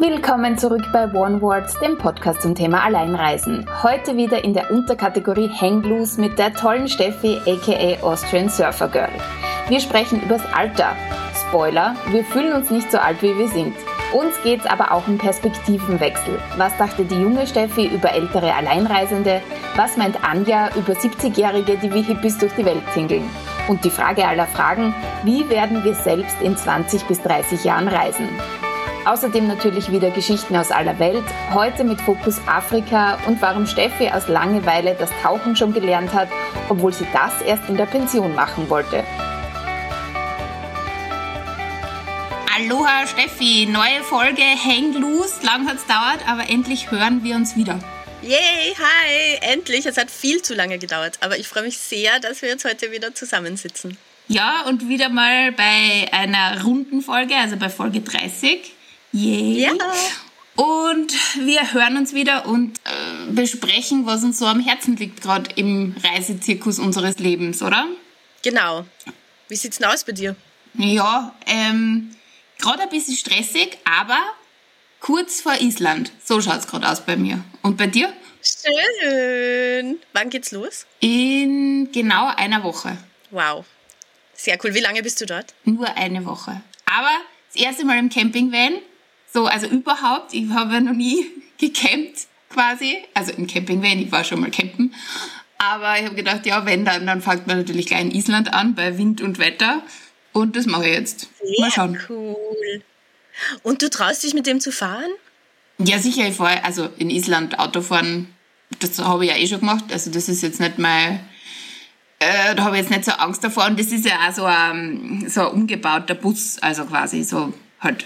Willkommen zurück bei One Words, dem Podcast zum Thema Alleinreisen. Heute wieder in der Unterkategorie Hang Loose mit der tollen Steffi aka Austrian Surfer Girl. Wir sprechen übers Alter. Spoiler, wir fühlen uns nicht so alt wie wir sind. Uns geht's aber auch um Perspektivenwechsel. Was dachte die junge Steffi über ältere Alleinreisende? Was meint Anja über 70-Jährige, die wie Hippies durch die Welt tingeln? Und die Frage aller Fragen, wie werden wir selbst in 20 bis 30 Jahren reisen? Außerdem natürlich wieder Geschichten aus aller Welt, heute mit Fokus Afrika und warum Steffi aus Langeweile das Tauchen schon gelernt hat, obwohl sie das erst in der Pension machen wollte. Aloha Steffi, neue Folge Hang Loose. Lang hat es dauert, aber endlich hören wir uns wieder. Yay, hi, endlich. Es hat viel zu lange gedauert, aber ich freue mich sehr, dass wir jetzt heute wieder zusammensitzen. Ja, und wieder mal bei einer runden Folge, also bei Folge 30. Yay. Ja. Und wir hören uns wieder und äh, besprechen, was uns so am Herzen liegt, gerade im Reisezirkus unseres Lebens, oder? Genau. Wie sieht's denn aus bei dir? Ja, ähm, gerade ein bisschen stressig, aber kurz vor Island. So schaut es gerade aus bei mir. Und bei dir? Schön. Wann geht's los? In genau einer Woche. Wow. Sehr cool. Wie lange bist du dort? Nur eine Woche. Aber das erste Mal im Campingvan. So, also überhaupt. Ich habe noch nie gecampt quasi. Also im Campingvan. Ich war schon mal campen. Aber ich habe gedacht, ja, wenn dann, dann fängt man natürlich gleich in Island an bei Wind und Wetter. Und das mache ich jetzt. Sehr Mal schauen. cool. Und du traust dich mit dem zu fahren? Ja, sicher. Ich fahre also in Island Autofahren. Das habe ich ja eh schon gemacht. Also das ist jetzt nicht mein... Äh, da habe ich jetzt nicht so Angst davor. Und das ist ja auch so ein, so ein umgebauter Bus. Also quasi so halt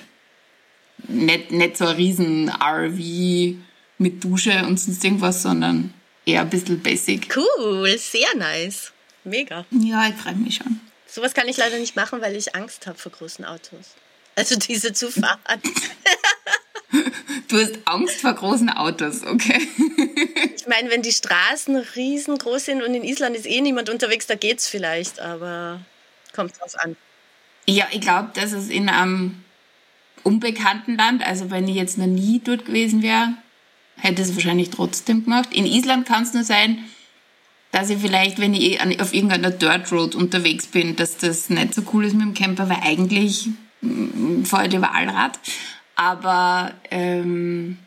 nicht, nicht so ein riesen RV mit Dusche und sonst irgendwas, sondern eher ein bisschen basic. Cool, sehr nice. Mega. Ja, ich freue mich schon. Sowas kann ich leider nicht machen, weil ich Angst habe vor großen Autos. Also diese zu fahren. Du hast Angst vor großen Autos, okay? Ich meine, wenn die Straßen riesengroß sind und in Island ist eh niemand unterwegs, da geht's vielleicht, aber kommt drauf an. Ja, ich glaube, dass es in einem unbekannten Land, also wenn ich jetzt noch nie dort gewesen wäre, hätte es wahrscheinlich trotzdem gemacht. In Island kann es nur sein, dass ich vielleicht, wenn ich auf irgendeiner Dirt Road unterwegs bin, dass das nicht so cool ist mit dem Camper, weil eigentlich mm, fahre ich lieber Allrad. Aber ähm,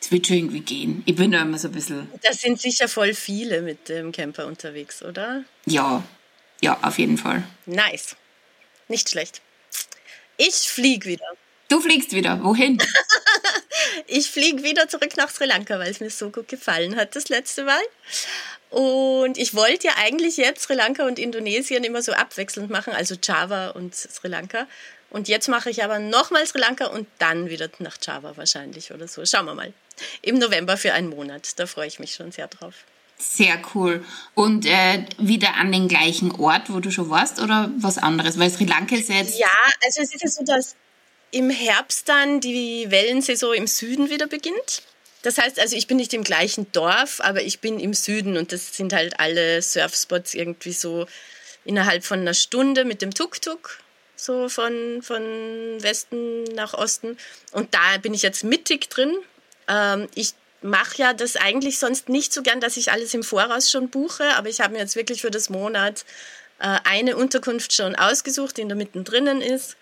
es wird schon irgendwie gehen. Ich bin da immer so ein bisschen. Da sind sicher voll viele mit dem Camper unterwegs, oder? Ja, ja, auf jeden Fall. Nice. Nicht schlecht. Ich fliege wieder. Du fliegst wieder. Wohin? ich fliege wieder zurück nach Sri Lanka, weil es mir so gut gefallen hat das letzte Mal. Und ich wollte ja eigentlich jetzt Sri Lanka und Indonesien immer so abwechselnd machen, also Java und Sri Lanka. Und jetzt mache ich aber nochmal Sri Lanka und dann wieder nach Java wahrscheinlich oder so. Schauen wir mal. Im November für einen Monat. Da freue ich mich schon sehr drauf. Sehr cool. Und äh, wieder an den gleichen Ort, wo du schon warst, oder was anderes? Weil Sri Lanka ist jetzt. Ja, also es ist ja so, dass im Herbst dann die Wellensaison im Süden wieder beginnt. Das heißt also, ich bin nicht im gleichen Dorf, aber ich bin im Süden und das sind halt alle Surfspots irgendwie so innerhalb von einer Stunde mit dem Tuk-Tuk, so von, von Westen nach Osten. Und da bin ich jetzt mittig drin. Ähm, ich mache ja das eigentlich sonst nicht so gern, dass ich alles im Voraus schon buche, aber ich habe mir jetzt wirklich für das Monat äh, eine Unterkunft schon ausgesucht, die in der mittendrin ist.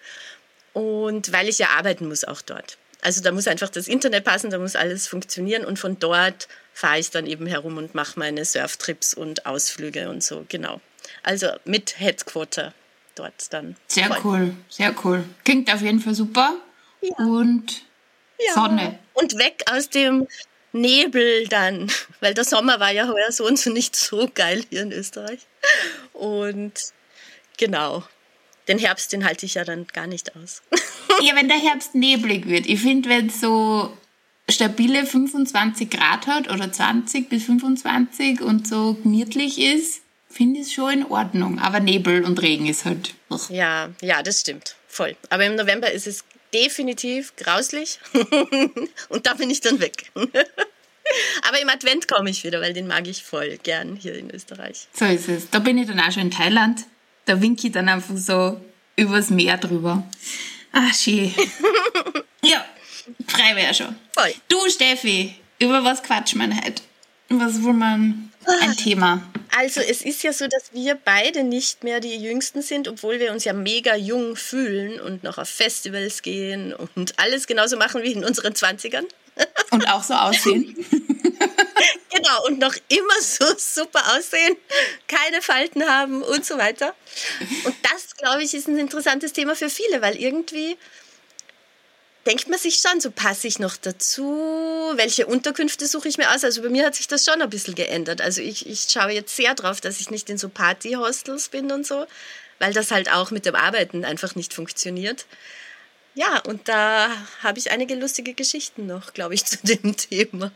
Und weil ich ja arbeiten muss auch dort. Also da muss einfach das Internet passen, da muss alles funktionieren und von dort fahre ich dann eben herum und mache meine Surftrips und Ausflüge und so, genau. Also mit Headquarter dort dann. Sehr voll. cool, sehr cool. Klingt auf jeden Fall super. Ja. Und ja. Sonne. Und weg aus dem Nebel dann, weil der Sommer war ja heuer so und so nicht so geil hier in Österreich. Und genau, den Herbst, den halte ich ja dann gar nicht aus. ja, wenn der Herbst neblig wird. Ich finde, wenn es so stabile 25 Grad hat oder 20 bis 25 und so gemütlich ist, finde ich es schon in Ordnung. Aber Nebel und Regen ist halt. Ach. Ja, ja, das stimmt. Voll. Aber im November ist es definitiv grauslich und da bin ich dann weg. Aber im Advent komme ich wieder, weil den mag ich voll gern hier in Österreich. So ist es. Da bin ich dann auch schon in Thailand da winke ich dann einfach so übers Meer drüber. Ach, schön. ja. Frei wäre schon. Voll. Du, Steffi, über was quatscht man heute? Was will man ein Ah. Thema? Also es ist ja so, dass wir beide nicht mehr die Jüngsten sind, obwohl wir uns ja mega jung fühlen und noch auf Festivals gehen und alles genauso machen wie in unseren 20ern. Und auch so aussehen. Genau, und noch immer so super aussehen, keine Falten haben und so weiter. Und das, glaube ich, ist ein interessantes Thema für viele, weil irgendwie denkt man sich schon, so passe ich noch dazu, welche Unterkünfte suche ich mir aus. Also bei mir hat sich das schon ein bisschen geändert. Also ich, ich schaue jetzt sehr drauf, dass ich nicht in so Partyhostels bin und so, weil das halt auch mit dem Arbeiten einfach nicht funktioniert. Ja, und da habe ich einige lustige Geschichten noch, glaube ich, zu dem Thema.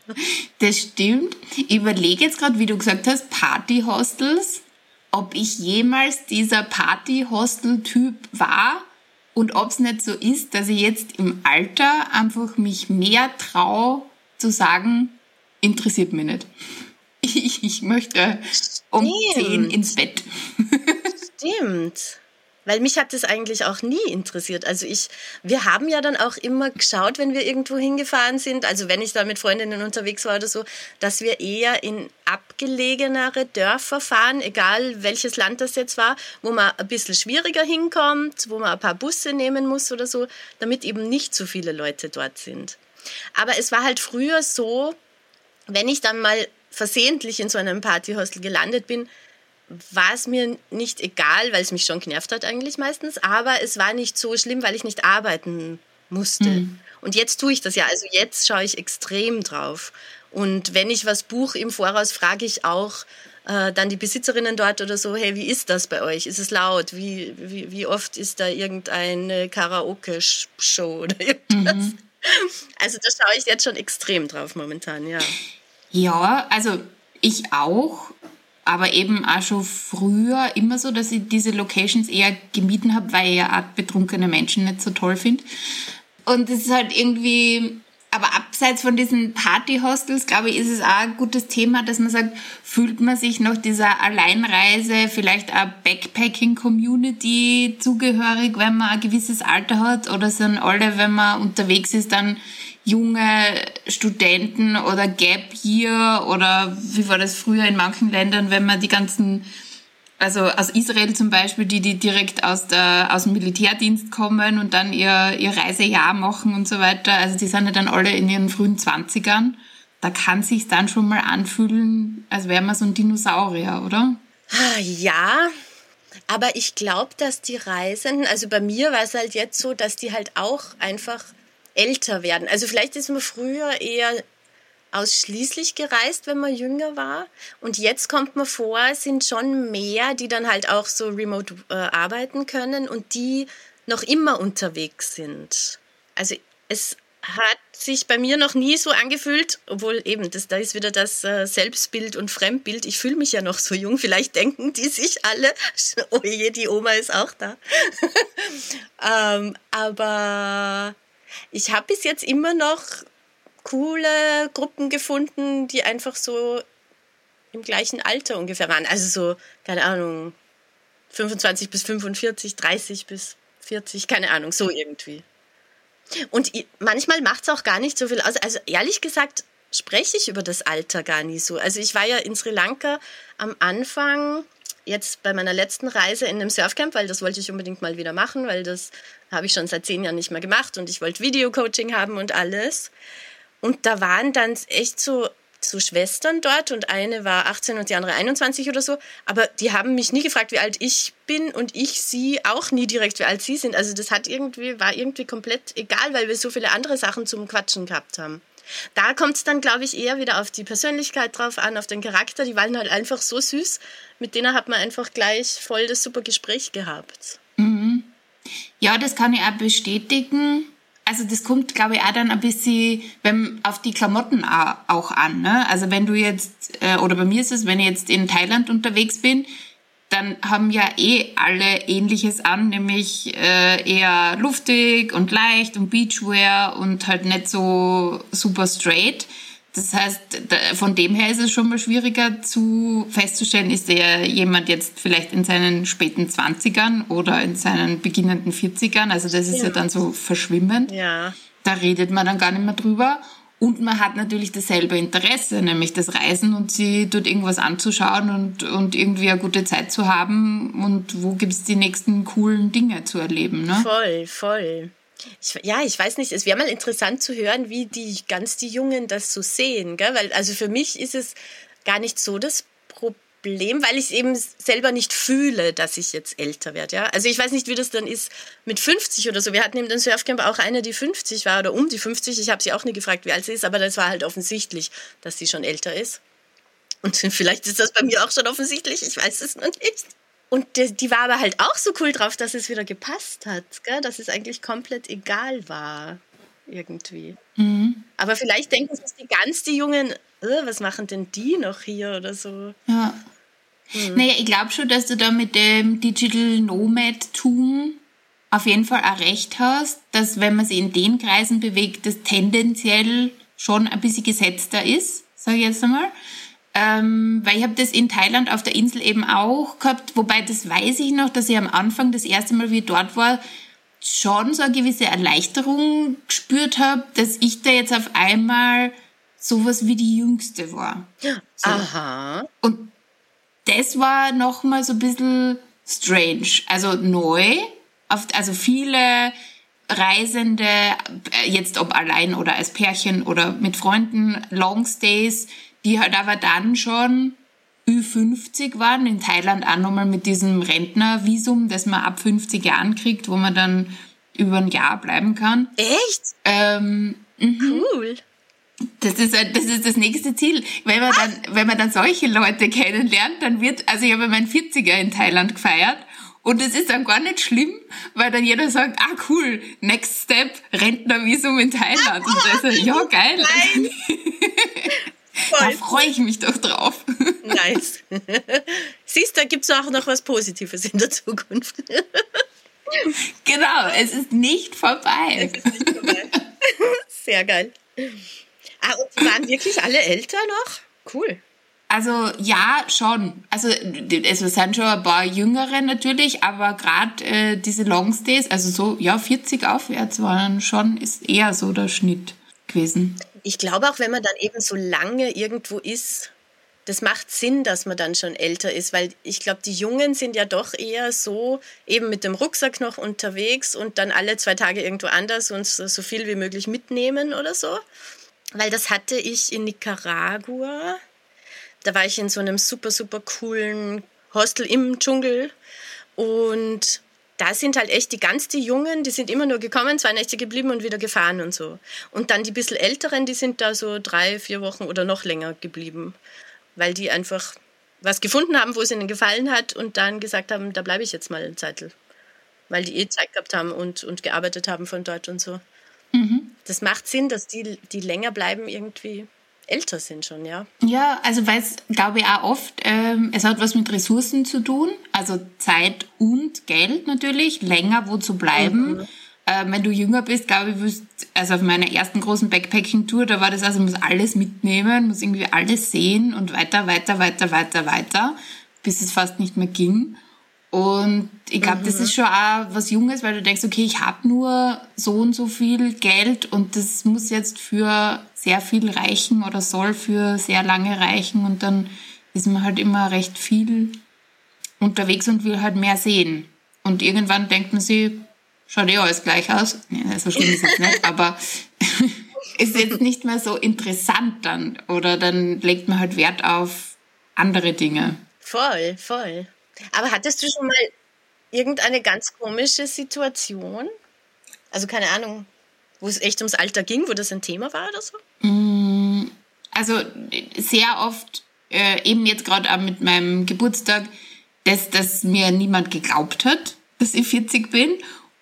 Das stimmt. Ich überlege jetzt gerade, wie du gesagt hast, Partyhostels, ob ich jemals dieser Partyhostel-Typ war und ob es nicht so ist, dass ich jetzt im Alter einfach mich mehr traue zu sagen, interessiert mich nicht. Ich, ich möchte um Stimmt. 10 ins Bett. Stimmt. Weil mich hat das eigentlich auch nie interessiert. Also ich, wir haben ja dann auch immer geschaut, wenn wir irgendwo hingefahren sind, also wenn ich da mit Freundinnen unterwegs war oder so, dass wir eher in abgelegenere Dörfer fahren, egal welches Land das jetzt war, wo man ein bisschen schwieriger hinkommt, wo man ein paar Busse nehmen muss oder so, damit eben nicht so viele Leute dort sind. Aber es war halt früher so, wenn ich dann mal versehentlich in so einem Partyhostel gelandet bin, war es mir nicht egal, weil es mich schon genervt hat eigentlich meistens, aber es war nicht so schlimm, weil ich nicht arbeiten musste. Und jetzt tue ich das ja, also jetzt schaue ich extrem drauf. Und wenn ich was buche im Voraus, frage ich auch äh, dann die Besitzerinnen dort oder so, hey, wie ist das bei euch? Ist es laut? Wie, wie, wie oft ist da irgendeine Karaoke-Show oder irgendwas? Also da schaue ich jetzt schon extrem drauf momentan, ja. Ja, also ich auch, aber eben auch schon früher immer so, dass ich diese Locations eher gemieden habe, weil ich ja auch betrunkene Menschen nicht so toll finde. Und es ist halt irgendwie, aber abseits von diesen Partyhostels, glaube ich, ist es auch ein gutes Thema, dass man sagt, fühlt man sich noch dieser Alleinreise, vielleicht auch Backpacking-Community zugehörig, wenn man ein gewisses Alter hat? Oder sind alle, wenn man unterwegs ist, dann junge Studenten oder Gap Year oder wie war das früher in manchen Ländern, wenn man die ganzen, also aus Israel zum Beispiel, die, die direkt aus, der, aus dem Militärdienst kommen und dann ihr, ihr Reisejahr machen und so weiter. Also die sind ja dann alle in ihren frühen Zwanzigern. Da kann sich dann schon mal anfühlen, als wäre man so ein Dinosaurier, oder? Ah, Ja, aber ich glaube, dass die Reisenden, also bei mir war es halt jetzt so, dass die halt auch einfach älter werden. Also vielleicht ist man früher eher ausschließlich gereist, wenn man jünger war. Und jetzt kommt man vor, es sind schon mehr, die dann halt auch so remote äh, arbeiten können und die noch immer unterwegs sind. Also es hat sich bei mir noch nie so angefühlt, obwohl eben, das, da ist wieder das äh, Selbstbild und Fremdbild. Ich fühle mich ja noch so jung. Vielleicht denken die sich alle, oh je, die Oma ist auch da. ähm, aber ich habe bis jetzt immer noch coole Gruppen gefunden, die einfach so im gleichen Alter ungefähr waren. Also so, keine Ahnung, 25 bis 45, 30 bis 40, keine Ahnung, so irgendwie. Und manchmal macht es auch gar nicht so viel aus. Also ehrlich gesagt spreche ich über das Alter gar nie so. Also ich war ja in Sri Lanka am Anfang, jetzt bei meiner letzten Reise in einem Surfcamp, weil das wollte ich unbedingt mal wieder machen, weil das habe ich schon seit zehn Jahren nicht mehr gemacht und ich wollte Videocoaching haben und alles. Und da waren dann echt so, so Schwestern dort und eine war 18 und die andere 21 oder so. Aber die haben mich nie gefragt, wie alt ich bin und ich sie auch nie direkt, wie alt sie sind. Also das hat irgendwie, war irgendwie komplett egal, weil wir so viele andere Sachen zum Quatschen gehabt haben. Da kommt es dann, glaube ich, eher wieder auf die Persönlichkeit drauf an, auf den Charakter. Die waren halt einfach so süß. Mit denen hat man einfach gleich voll das super Gespräch gehabt. Ja, das kann ich auch bestätigen. Also das kommt, glaube ich, auch dann ein bisschen wenn, auf die Klamotten au- auch an. Ne? Also wenn du jetzt, äh, oder bei mir ist es, wenn ich jetzt in Thailand unterwegs bin, dann haben ja eh alle Ähnliches an, nämlich äh, eher luftig und leicht und Beachwear und halt nicht so super straight. Das heißt, von dem her ist es schon mal schwieriger zu festzustellen, ist der jemand jetzt vielleicht in seinen späten 20ern oder in seinen beginnenden 40ern. Also das ist ja, Ja. dann so verschwimmend. Ja. da redet man dann gar nicht mehr drüber. Und man hat natürlich dasselbe Interesse, nämlich das Reisen und sie dort irgendwas anzuschauen und, und irgendwie eine gute Zeit zu haben. Und wo gibt's die nächsten coolen Dinge zu erleben? Ne? Voll, voll. Ich, ja, ich weiß nicht, es wäre mal interessant zu hören, wie die ganz die Jungen das so sehen. Gell? Weil, also für mich ist es gar nicht so das Problem, weil ich eben selber nicht fühle, dass ich jetzt älter werde. Ja? Also ich weiß nicht, wie das dann ist mit 50 oder so. Wir hatten eben den Surfcamp auch eine, die 50 war oder um die 50. Ich habe sie auch nie gefragt, wie alt sie ist, aber das war halt offensichtlich, dass sie schon älter ist. Und vielleicht ist das bei mir auch schon offensichtlich, ich weiß es noch nicht. Und die, die war aber halt auch so cool drauf, dass es wieder gepasst hat, gell? dass es eigentlich komplett egal war irgendwie. Mhm. Aber vielleicht denken sich die ganz die Jungen, was machen denn die noch hier oder so. Ja. Hm. Naja, ich glaube schon, dass du da mit dem Digital Nomad-Tum auf jeden Fall auch recht hast, dass wenn man sich in den Kreisen bewegt, das tendenziell schon ein bisschen gesetzter ist, sage ich jetzt einmal. Ähm, weil ich habe das in Thailand auf der Insel eben auch gehabt, wobei das weiß ich noch, dass ich am Anfang das erste Mal, wie ich dort war, schon so eine gewisse Erleichterung gespürt habe, dass ich da jetzt auf einmal sowas wie die Jüngste war. So. Aha. Und das war nochmal so ein bisschen strange, also neu. Also viele Reisende, äh, jetzt ob allein oder als Pärchen oder mit Freunden, Longstays, die halt aber dann schon Ü50 waren, in Thailand auch nochmal mit diesem Rentnervisum, das man ab 50 Jahren kriegt, wo man dann über ein Jahr bleiben kann. Echt? Ähm, mhm. cool. Das ist, das ist das nächste Ziel. Wenn man, dann, wenn man dann solche Leute kennenlernt, dann wird, also ich habe meinen 40er in Thailand gefeiert und es ist dann gar nicht schlimm, weil dann jeder sagt, ah cool, next step, Rentnervisum in Thailand. Und da ist ja geil. da freue ich mich doch drauf. Nice. Siehst, da gibt es auch noch was Positives in der Zukunft. Genau, es ist nicht vorbei. Es ist nicht vorbei. Sehr geil. Ah, und die waren wirklich alle älter noch? Cool. Also ja, schon. Also es sind schon ein paar Jüngere natürlich, aber gerade äh, diese Longstays, also so ja 40 aufwärts waren schon, ist eher so der Schnitt gewesen. Ich glaube auch, wenn man dann eben so lange irgendwo ist, das macht Sinn, dass man dann schon älter ist, weil ich glaube, die Jungen sind ja doch eher so eben mit dem Rucksack noch unterwegs und dann alle zwei Tage irgendwo anders und so viel wie möglich mitnehmen oder so weil das hatte ich in Nicaragua. Da war ich in so einem super, super coolen Hostel im Dschungel und da sind halt echt die ganz die Jungen, die sind immer nur gekommen, zwei Nächte geblieben und wieder gefahren und so. Und dann die bisschen Älteren, die sind da so drei, vier Wochen oder noch länger geblieben, weil die einfach was gefunden haben, wo es ihnen gefallen hat und dann gesagt haben, da bleibe ich jetzt mal eine Zeit, weil die eh Zeit gehabt haben und, und gearbeitet haben von dort und so. Mhm. Das macht Sinn, dass die, die länger bleiben, irgendwie älter sind schon, ja. Ja, also weil es, glaube ich, auch oft, ähm, es hat was mit Ressourcen zu tun, also Zeit und Geld natürlich, länger wo zu bleiben. Mhm. Ähm, wenn du jünger bist, glaube ich, wirst, also auf meiner ersten großen Backpacking-Tour, da war das also, muss alles mitnehmen, muss irgendwie alles sehen und weiter, weiter, weiter, weiter, weiter, bis es fast nicht mehr ging. Und ich glaube, mhm. das ist schon auch was Junges, weil du denkst, okay, ich habe nur so und so viel Geld und das muss jetzt für sehr viel reichen oder soll für sehr lange reichen und dann ist man halt immer recht viel unterwegs und will halt mehr sehen. Und irgendwann denkt man sich, schaut eh alles gleich aus. Nee, so schlimm ist es nicht, aber ist jetzt nicht mehr so interessant dann. Oder dann legt man halt Wert auf andere Dinge. Voll, voll. Aber hattest du schon mal irgendeine ganz komische Situation? Also keine Ahnung, wo es echt ums Alter ging, wo das ein Thema war oder so? Mm, also sehr oft, äh, eben jetzt gerade auch mit meinem Geburtstag, dass, dass mir niemand geglaubt hat, dass ich 40 bin.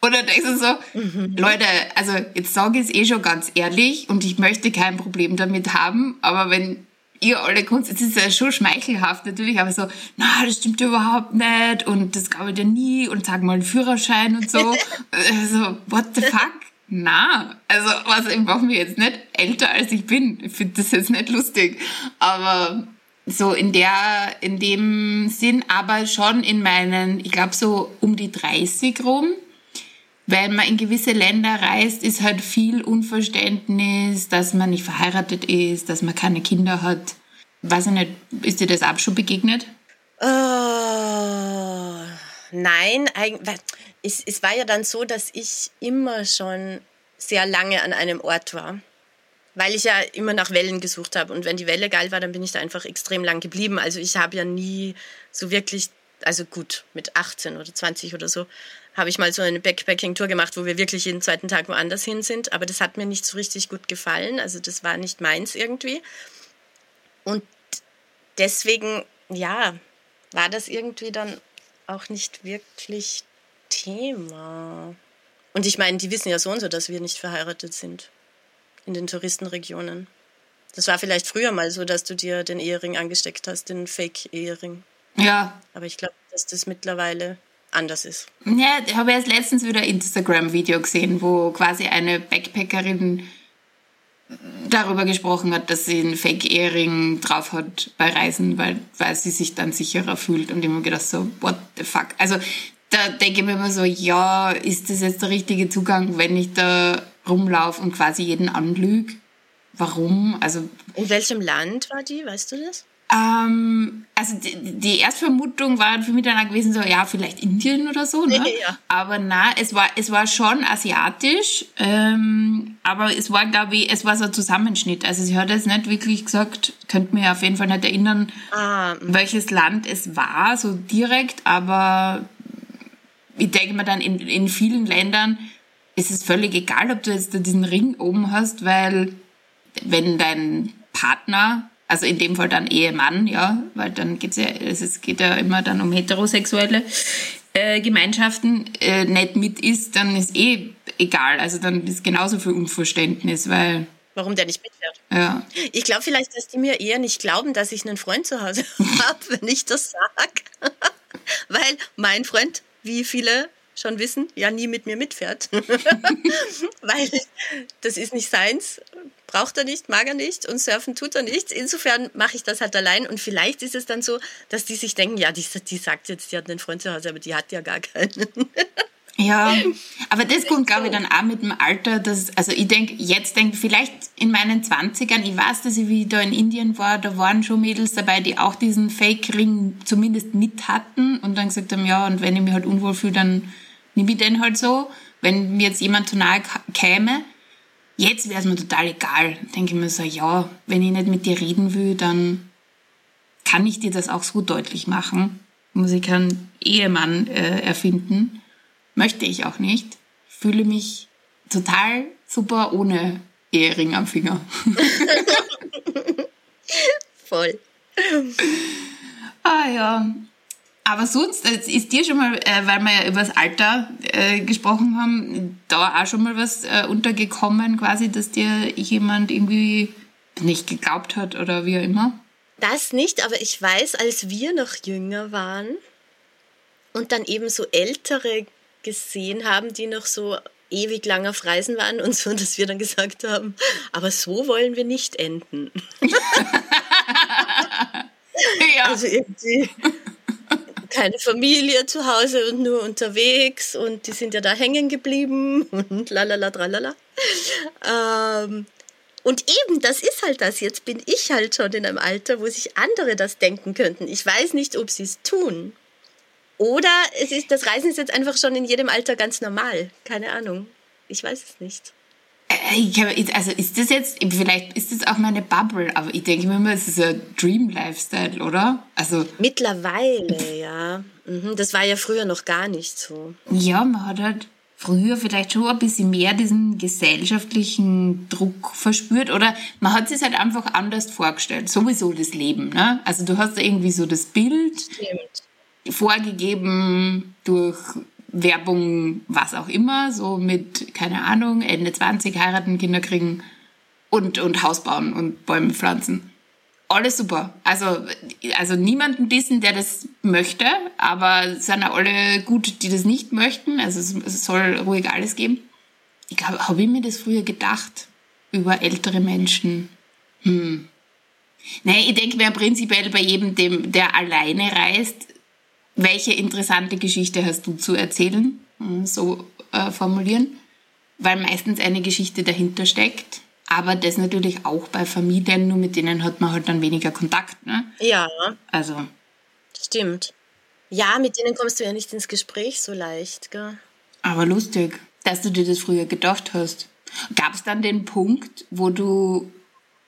Oder denkst du so, mhm. Leute, also jetzt sage ich es eh schon ganz ehrlich und ich möchte kein Problem damit haben, aber wenn ihr alle Kunst, es ist ja schon schmeichelhaft natürlich, aber so, na, das stimmt überhaupt nicht und das glaube ich dir nie und sag mal einen Führerschein und so. also, what the fuck? Na, also was ich brauche mir jetzt nicht älter als ich bin. Ich finde das jetzt nicht lustig. Aber so in der, in dem Sinn, aber schon in meinen, ich glaube so um die 30 rum, wenn man in gewisse Länder reist, ist halt viel Unverständnis, dass man nicht verheiratet ist, dass man keine Kinder hat. Weiß ich nicht, ist dir das auch schon begegnet? Oh, nein, es, es war ja dann so, dass ich immer schon sehr lange an einem Ort war weil ich ja immer nach Wellen gesucht habe. Und wenn die Welle geil war, dann bin ich da einfach extrem lang geblieben. Also ich habe ja nie so wirklich, also gut, mit 18 oder 20 oder so, habe ich mal so eine Backpacking-Tour gemacht, wo wir wirklich jeden zweiten Tag woanders hin sind. Aber das hat mir nicht so richtig gut gefallen. Also das war nicht meins irgendwie. Und deswegen, ja, war das irgendwie dann auch nicht wirklich Thema. Und ich meine, die wissen ja so und so, dass wir nicht verheiratet sind in den Touristenregionen. Das war vielleicht früher mal so, dass du dir den Ehering angesteckt hast, den Fake-Ehering. Ja. Aber ich glaube, dass das mittlerweile anders ist. Ja, ich habe erst letztens wieder ein Instagram-Video gesehen, wo quasi eine Backpackerin darüber gesprochen hat, dass sie einen Fake-Ehering drauf hat bei Reisen, weil, weil sie sich dann sicherer fühlt. Und mir gedacht, so, what the fuck? Also da denke ich mir immer so, ja, ist das jetzt der richtige Zugang, wenn ich da rumlaufe und quasi jeden anlüge? Warum? Also, In welchem Land war die, weißt du das? Ähm, also die, die Erstvermutung war für mich dann auch gewesen, so ja, vielleicht Indien oder so, ne? Ja. Aber na, es war, es war schon asiatisch, ähm, aber es war, glaube ich, es war so ein Zusammenschnitt. Also sie hat jetzt nicht wirklich gesagt, könnte mir auf jeden Fall nicht erinnern, Ah, welches Land es war, so direkt, aber ich denke mir dann, in, in vielen Ländern ist es völlig egal, ob du jetzt da diesen Ring oben hast, weil wenn dein Partner, also in dem Fall dann Ehemann, ja, weil dann geht's ja, es geht ja immer dann um heterosexuelle äh, Gemeinschaften, äh, nicht mit ist, dann ist eh egal. Also dann ist genauso viel Unverständnis, weil, warum der nicht mitfährt? ja, Ich glaube vielleicht, dass die mir eher nicht glauben, dass ich einen Freund zu Hause habe, wenn ich das sage. Weil mein Freund, wie viele schon wissen, ja nie mit mir mitfährt. Weil das ist nicht seins, braucht er nicht, mag er nicht und surfen tut er nicht. Insofern mache ich das halt allein und vielleicht ist es dann so, dass die sich denken, ja, die, die sagt jetzt, die hat einen Freund zu Hause, aber die hat ja gar keinen. Ja, aber das kommt, glaube ich, dann auch mit dem Alter. Dass, also ich denke, jetzt denke vielleicht in meinen 20ern, ich weiß, dass ich wie da in Indien war, da waren schon Mädels dabei, die auch diesen Fake-Ring zumindest mit hatten und dann gesagt haben, ja, und wenn ich mich halt unwohl fühle, dann nehme ich den halt so. Wenn mir jetzt jemand zu nahe käme, jetzt wäre es mir total egal. Denke ich mir so, ja, wenn ich nicht mit dir reden will, dann kann ich dir das auch so deutlich machen. Muss ich keinen Ehemann äh, erfinden. Möchte ich auch nicht. Fühle mich total super ohne Ehering am Finger. Voll. Ah ja. Aber sonst ist dir schon mal, äh, weil wir ja über das Alter äh, gesprochen haben, da auch schon mal was äh, untergekommen, quasi, dass dir jemand irgendwie nicht geglaubt hat oder wie auch immer? Das nicht, aber ich weiß, als wir noch jünger waren und dann eben so ältere gesehen haben, die noch so ewig lang auf Reisen waren und so, dass wir dann gesagt haben, aber so wollen wir nicht enden. Ja. Also irgendwie keine Familie zu Hause und nur unterwegs und die sind ja da hängen geblieben und lalala tralala. Ähm, und eben, das ist halt das. Jetzt bin ich halt schon in einem Alter, wo sich andere das denken könnten. Ich weiß nicht, ob sie es tun. Oder es ist, das Reisen ist jetzt einfach schon in jedem Alter ganz normal. Keine Ahnung. Ich weiß es nicht. Ich hab, also ist das jetzt, vielleicht ist das auch meine Bubble, aber ich denke mir immer, es ist ein Dream Lifestyle, oder? Also, Mittlerweile, ja. Mhm, das war ja früher noch gar nicht so. ja, man hat halt früher vielleicht schon ein bisschen mehr diesen gesellschaftlichen Druck verspürt oder man hat sich halt einfach anders vorgestellt. Sowieso das Leben, ne? Also du hast irgendwie so das Bild Stimmt. vorgegeben durch Werbung, was auch immer, so mit, keine Ahnung, Ende 20 heiraten, Kinder kriegen und, und Haus bauen und Bäume pflanzen. Alles super. Also, also niemanden dissen, der das möchte, aber es sind auch alle gut, die das nicht möchten. Also es, es soll ruhig alles geben. Ich glaube, habe ich mir das früher gedacht über ältere Menschen? Hm. Nee, ich denke mir prinzipiell bei jedem, dem, der alleine reist, welche interessante Geschichte hast du zu erzählen? So, äh, formulieren, weil meistens eine Geschichte dahinter steckt. Aber das natürlich auch bei Familien, nur mit denen hat man halt dann weniger Kontakt. Ne? Ja. Also. Stimmt. Ja, mit denen kommst du ja nicht ins Gespräch so leicht, gell? Aber lustig, dass du dir das früher gedacht hast. Gab es dann den Punkt, wo du,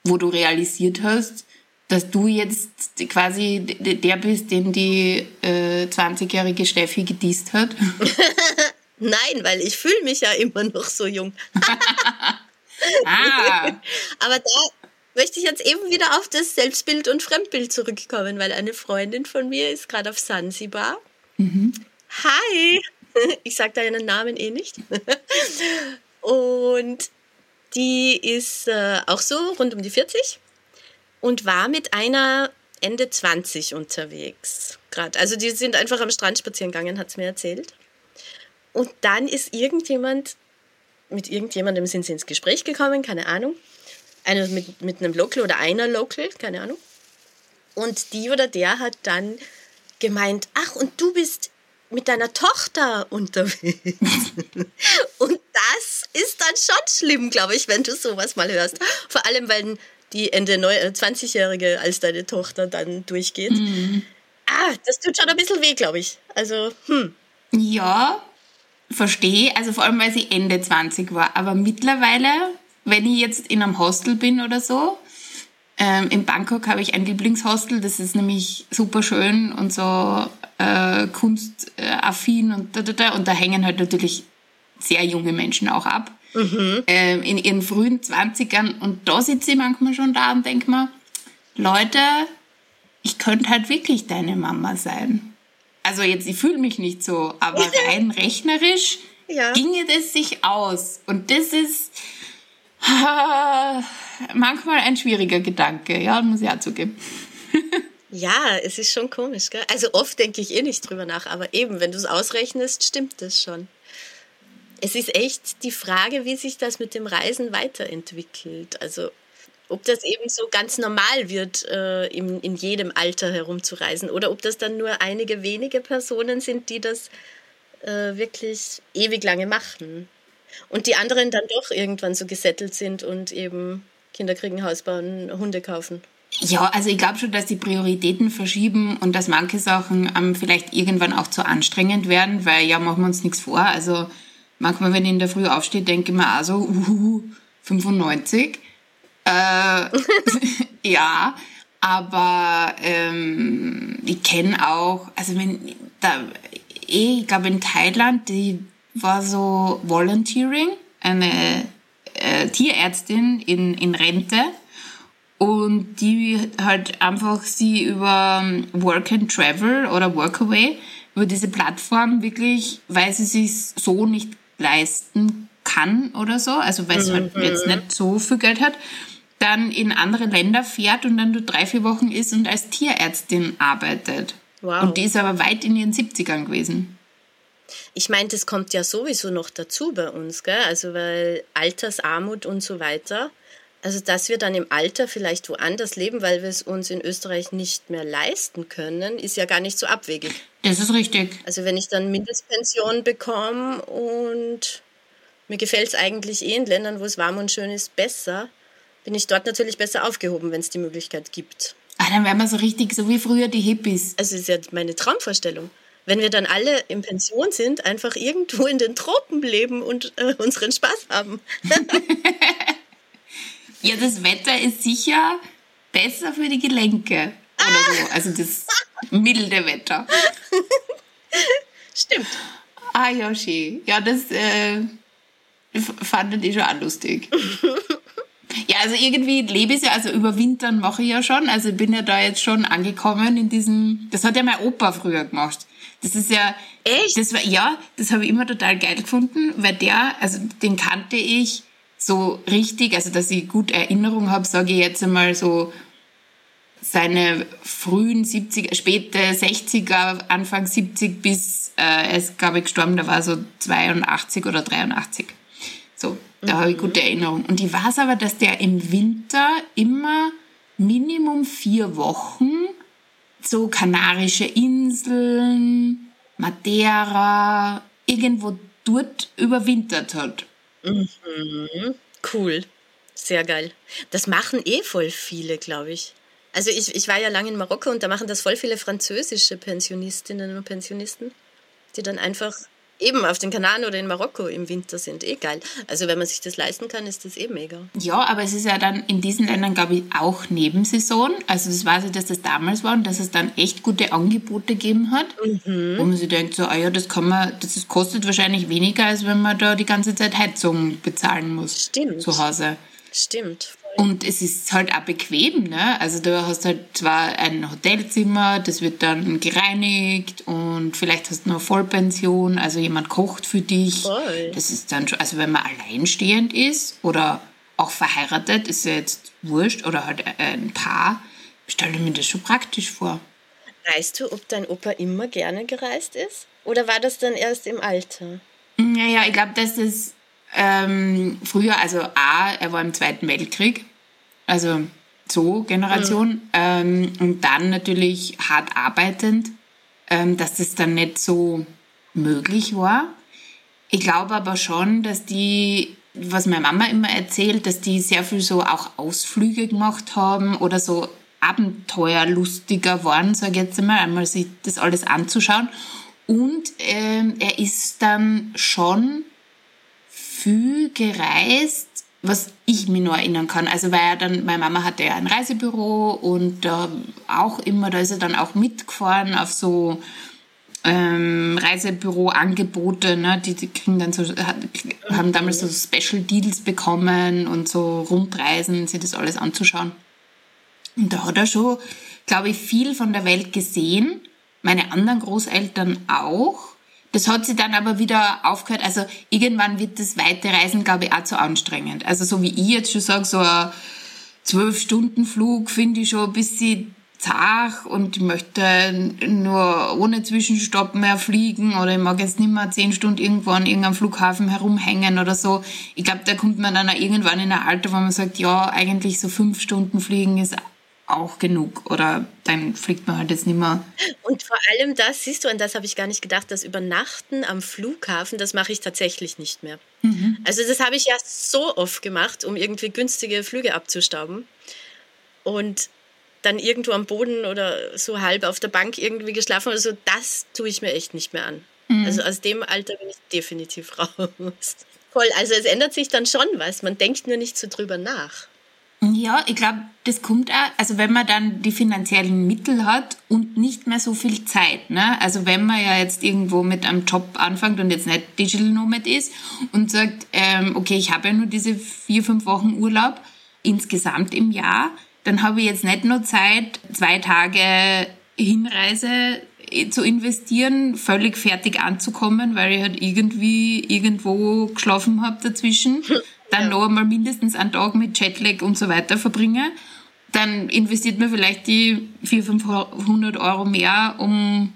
wo du realisiert hast, dass du jetzt quasi der bist, den die äh, 20-jährige Steffi gedisst hat? Nein, weil ich fühle mich ja immer noch so jung. ah. Aber da möchte ich jetzt eben wieder auf das Selbstbild und Fremdbild zurückkommen, weil eine Freundin von mir ist gerade auf Sansibar. Mhm. Hi! Ich sage deinen Namen eh nicht. Und die ist äh, auch so rund um die 40 und war mit einer Ende 20 unterwegs. Gerade. Also die sind einfach am Strand spazieren gegangen, hat es mir erzählt. Und dann ist irgendjemand, mit irgendjemandem sind sie ins Gespräch gekommen, keine Ahnung. Eine mit, mit einem Local oder einer Local, keine Ahnung. Und die oder der hat dann gemeint, ach, und du bist mit deiner Tochter unterwegs. und das ist dann schon schlimm, glaube ich, wenn du sowas mal hörst. Vor allem, weil die Ende 20-Jährige äh, als deine Tochter dann durchgeht. Mhm. Ah, das tut schon ein bisschen weh, glaube ich. Also, hm. Ja, verstehe. Also vor allem, weil sie Ende 20 war. Aber mittlerweile, wenn ich jetzt in einem Hostel bin oder so, ähm, in Bangkok habe ich ein Lieblingshostel, das ist nämlich super schön und so äh, kunstaffin und da, da, da. Und da hängen halt natürlich sehr junge Menschen auch ab. Mhm. Ähm, in ihren frühen 20ern. Und da sitze ich manchmal schon da und denke mir, Leute, ich könnte halt wirklich deine Mama sein. Also jetzt, ich fühle mich nicht so, aber rein rechnerisch ja. ginge das sich aus. Und das ist äh, manchmal ein schwieriger Gedanke, ja, muss ich auch zugeben. Ja, es ist schon komisch, gell? Also oft denke ich eh nicht drüber nach, aber eben, wenn du es ausrechnest, stimmt das schon. Es ist echt die Frage, wie sich das mit dem Reisen weiterentwickelt. Also ob das eben so ganz normal wird, äh, in, jedem Alter herumzureisen oder ob das dann nur einige wenige Personen sind, die das äh, wirklich ewig lange machen. Und die anderen dann doch irgendwann so gesettelt sind und eben Kinder kriegen, Haus bauen, Hunde kaufen. Ja, also ich glaube schon, dass die Prioritäten verschieben und dass manche Sachen ähm, vielleicht irgendwann auch zu anstrengend werden, weil ja, machen wir uns nichts vor. Also manchmal, wenn ich in der Früh aufstehe, denke ich mir auch so, uh, 95. Äh, ja, aber ähm, ich kenne auch, also wenn da, eh, ich glaube in Thailand, die war so Volunteering, eine äh, Tierärztin in, in Rente und die halt einfach sie über ähm, Work and Travel oder Workaway, über diese Plattform wirklich, weil sie sich so nicht leisten kann oder so, also weil sie halt mhm. jetzt nicht so viel Geld hat, dann in andere Länder fährt und dann nur drei, vier Wochen ist und als Tierärztin arbeitet. Wow. Und die ist aber weit in ihren 70ern gewesen. Ich meine, das kommt ja sowieso noch dazu bei uns, gell? Also weil Altersarmut und so weiter. Also, dass wir dann im Alter vielleicht woanders leben, weil wir es uns in Österreich nicht mehr leisten können, ist ja gar nicht so abwegig. Das ist richtig. Also, wenn ich dann Mindestpension bekomme und mir gefällt es eigentlich eh in Ländern, wo es warm und schön ist, besser, bin ich dort natürlich besser aufgehoben, wenn es die Möglichkeit gibt. Ah, dann wären wir so richtig, so wie früher die Hippies. Also, das ist ja meine Traumvorstellung wenn wir dann alle in Pension sind, einfach irgendwo in den Tropen leben und äh, unseren Spaß haben. Ja, das Wetter ist sicher besser für die Gelenke oder so. Also das milde Wetter. Stimmt. Ah, Yoshi. Ja, das äh, fand ich schon auch lustig. Ja, also irgendwie lebe ich ja, also überwintern mache ich ja schon. Also ich bin ja da jetzt schon angekommen in diesem, das hat ja mein Opa früher gemacht. Das ist ja, echt? Das war, ja, das habe ich immer total geil gefunden, weil der, also den kannte ich so richtig, also dass ich gut Erinnerung habe, sage ich jetzt einmal so seine frühen 70er, späte 60er, Anfang 70 bis äh, er ist, glaube ich, gestorben, da war so 82 oder 83. So, da mhm. habe ich gute Erinnerungen. Und ich weiß aber, dass der im Winter immer Minimum vier Wochen so Kanarische Inseln, Madeira, irgendwo dort überwintert hat. Mhm. Cool. Sehr geil. Das machen eh voll viele, glaube ich. Also ich, ich war ja lange in Marokko und da machen das voll viele französische Pensionistinnen und Pensionisten, die dann einfach eben auf den Kanaren oder in Marokko im Winter sind. Eh geil. Also wenn man sich das leisten kann, ist das eh mega. Ja, aber es ist ja dann in diesen Ländern, glaube ich, auch Nebensaison. Also das weiß ich, dass das damals war und dass es dann echt gute Angebote gegeben hat. Mhm. Wo man sich denkt, so, ah ja, das kann man, das kostet wahrscheinlich weniger, als wenn man da die ganze Zeit Heizung bezahlen muss. Stimmt. Zu Hause. Stimmt. Und es ist halt auch bequem, ne? Also du hast halt zwar ein Hotelzimmer, das wird dann gereinigt und vielleicht hast du noch Vollpension, also jemand kocht für dich. Voll. Das ist dann schon, also wenn man alleinstehend ist oder auch verheiratet, ist ja jetzt wurscht, oder halt ein Paar, stelle ich mir das schon praktisch vor. Weißt du, ob dein Opa immer gerne gereist ist? Oder war das dann erst im Alter? Naja, ich glaube, dass das ähm, früher, also A, er war im Zweiten Weltkrieg, also so Generation, mhm. ähm, und dann natürlich hart arbeitend, ähm, dass das dann nicht so möglich war. Ich glaube aber schon, dass die, was meine Mama immer erzählt, dass die sehr viel so auch Ausflüge gemacht haben oder so abenteuerlustiger waren, sage ich jetzt einmal, einmal sich das alles anzuschauen. Und ähm, er ist dann schon viel gereist, was ich mir nur erinnern kann. Also weil er dann, meine Mama hatte ja ein Reisebüro und äh, auch immer, da ist er dann auch mitgefahren auf so ähm, Reisebüro-Angebote, ne? die, die kriegen dann so, haben damals so Special Deals bekommen und so Rundreisen, sich das alles anzuschauen. Und da hat er schon, glaube ich, viel von der Welt gesehen. Meine anderen Großeltern auch. Das hat sie dann aber wieder aufgehört. Also irgendwann wird das weite Reisen, glaube ich, auch zu anstrengend. Also so wie ich jetzt schon sage, so ein Zwölf-Stunden-Flug finde ich schon ein bisschen zart und ich möchte nur ohne Zwischenstopp mehr fliegen oder ich mag jetzt nicht mehr zehn Stunden irgendwo an irgendeinem Flughafen herumhängen oder so. Ich glaube, da kommt man dann auch irgendwann in ein Alter, wo man sagt, ja, eigentlich so fünf Stunden fliegen ist auch genug oder dann fliegt man halt jetzt nicht mehr. Und vor allem das, siehst du, an das habe ich gar nicht gedacht, das Übernachten am Flughafen, das mache ich tatsächlich nicht mehr. Mhm. Also das habe ich ja so oft gemacht, um irgendwie günstige Flüge abzustauben. Und dann irgendwo am Boden oder so halb auf der Bank irgendwie geschlafen oder so, das tue ich mir echt nicht mehr an. Mhm. Also aus dem Alter bin ich definitiv raus. Voll, also es ändert sich dann schon was. Man denkt nur nicht so drüber nach. Ja, ich glaube, das kommt auch, also wenn man dann die finanziellen Mittel hat und nicht mehr so viel Zeit. Ne? Also wenn man ja jetzt irgendwo mit einem Job anfängt und jetzt nicht Digital Nomad ist und sagt, ähm, okay, ich habe ja nur diese vier, fünf Wochen Urlaub insgesamt im Jahr, dann habe ich jetzt nicht nur Zeit, zwei Tage Hinreise zu investieren, völlig fertig anzukommen, weil ich halt irgendwie irgendwo geschlafen habe dazwischen dann ja. noch einmal mindestens einen Tag mit Jetlag und so weiter verbringe, dann investiert man vielleicht die 400, 500 Euro mehr, um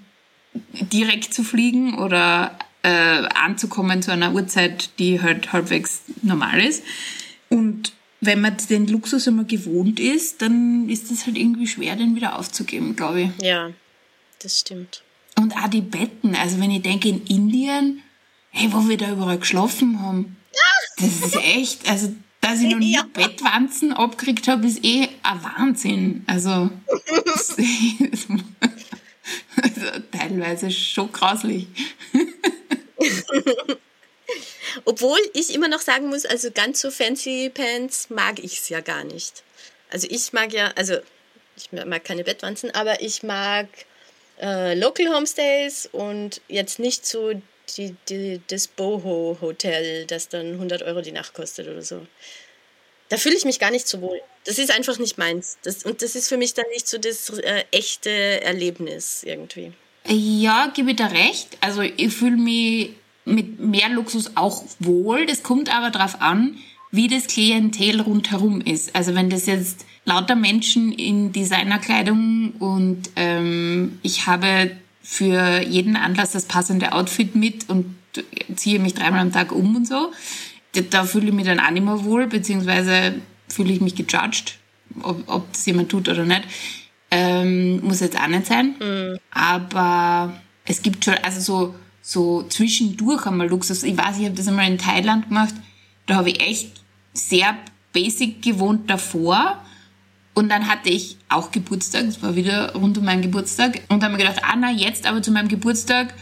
direkt zu fliegen oder äh, anzukommen zu einer Uhrzeit, die halt halbwegs normal ist. Und wenn man den Luxus einmal gewohnt ist, dann ist es halt irgendwie schwer, den wieder aufzugeben, glaube ich. Ja, das stimmt. Und auch die Betten. Also wenn ich denke in Indien, hey, wo wir da überall geschlafen haben. Das ist echt, also dass ich noch nie ja. Bettwanzen abgekriegt habe, ist eh ein Wahnsinn. Also, also teilweise schon grauslich. Obwohl ich immer noch sagen muss, also ganz so fancy Pants mag ich es ja gar nicht. Also ich mag ja, also ich mag keine Bettwanzen, aber ich mag äh, Local Homestays und jetzt nicht so die, die, das Boho-Hotel, das dann 100 Euro die Nacht kostet oder so. Da fühle ich mich gar nicht so wohl. Das ist einfach nicht meins. Das, und das ist für mich dann nicht so das äh, echte Erlebnis irgendwie. Ja, gebe ich da recht. Also ich fühle mich mit mehr Luxus auch wohl. Das kommt aber darauf an, wie das Klientel rundherum ist. Also wenn das jetzt lauter Menschen in Designerkleidung und ähm, ich habe für jeden Anlass das passende Outfit mit und ziehe mich dreimal am Tag um und so. Da fühle ich mich dann auch nicht mehr wohl, beziehungsweise fühle ich mich gejudged, ob, ob das jemand tut oder nicht. Ähm, muss jetzt auch nicht sein. Mhm. Aber es gibt schon, also so so zwischendurch einmal Luxus. Ich weiß, ich habe das einmal in Thailand gemacht. Da habe ich echt sehr basic gewohnt davor. Und dann hatte ich auch Geburtstag, das war wieder rund um meinen Geburtstag. Und dann habe ich gedacht, ah na, jetzt aber zu meinem Geburtstag,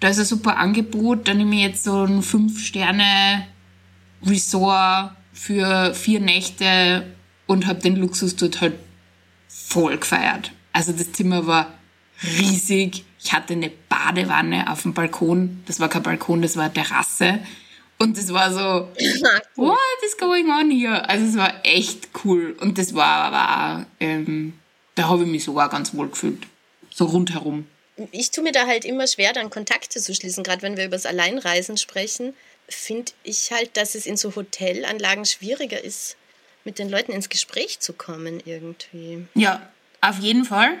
da ist ein super Angebot, dann nehme ich jetzt so ein Fünf-Sterne-Resort für vier Nächte und habe den Luxus dort halt voll gefeiert. Also das Zimmer war riesig. Ich hatte eine Badewanne auf dem Balkon. Das war kein Balkon, das war eine Terrasse. Und das war so, what is going on here? Also es war echt cool. Und das war aber, ähm, da habe ich mich sogar ganz wohl gefühlt. So rundherum. Ich tue mir da halt immer schwer, dann Kontakte zu schließen. Gerade wenn wir über das Alleinreisen sprechen, finde ich halt, dass es in so Hotelanlagen schwieriger ist, mit den Leuten ins Gespräch zu kommen irgendwie. Ja, auf jeden Fall.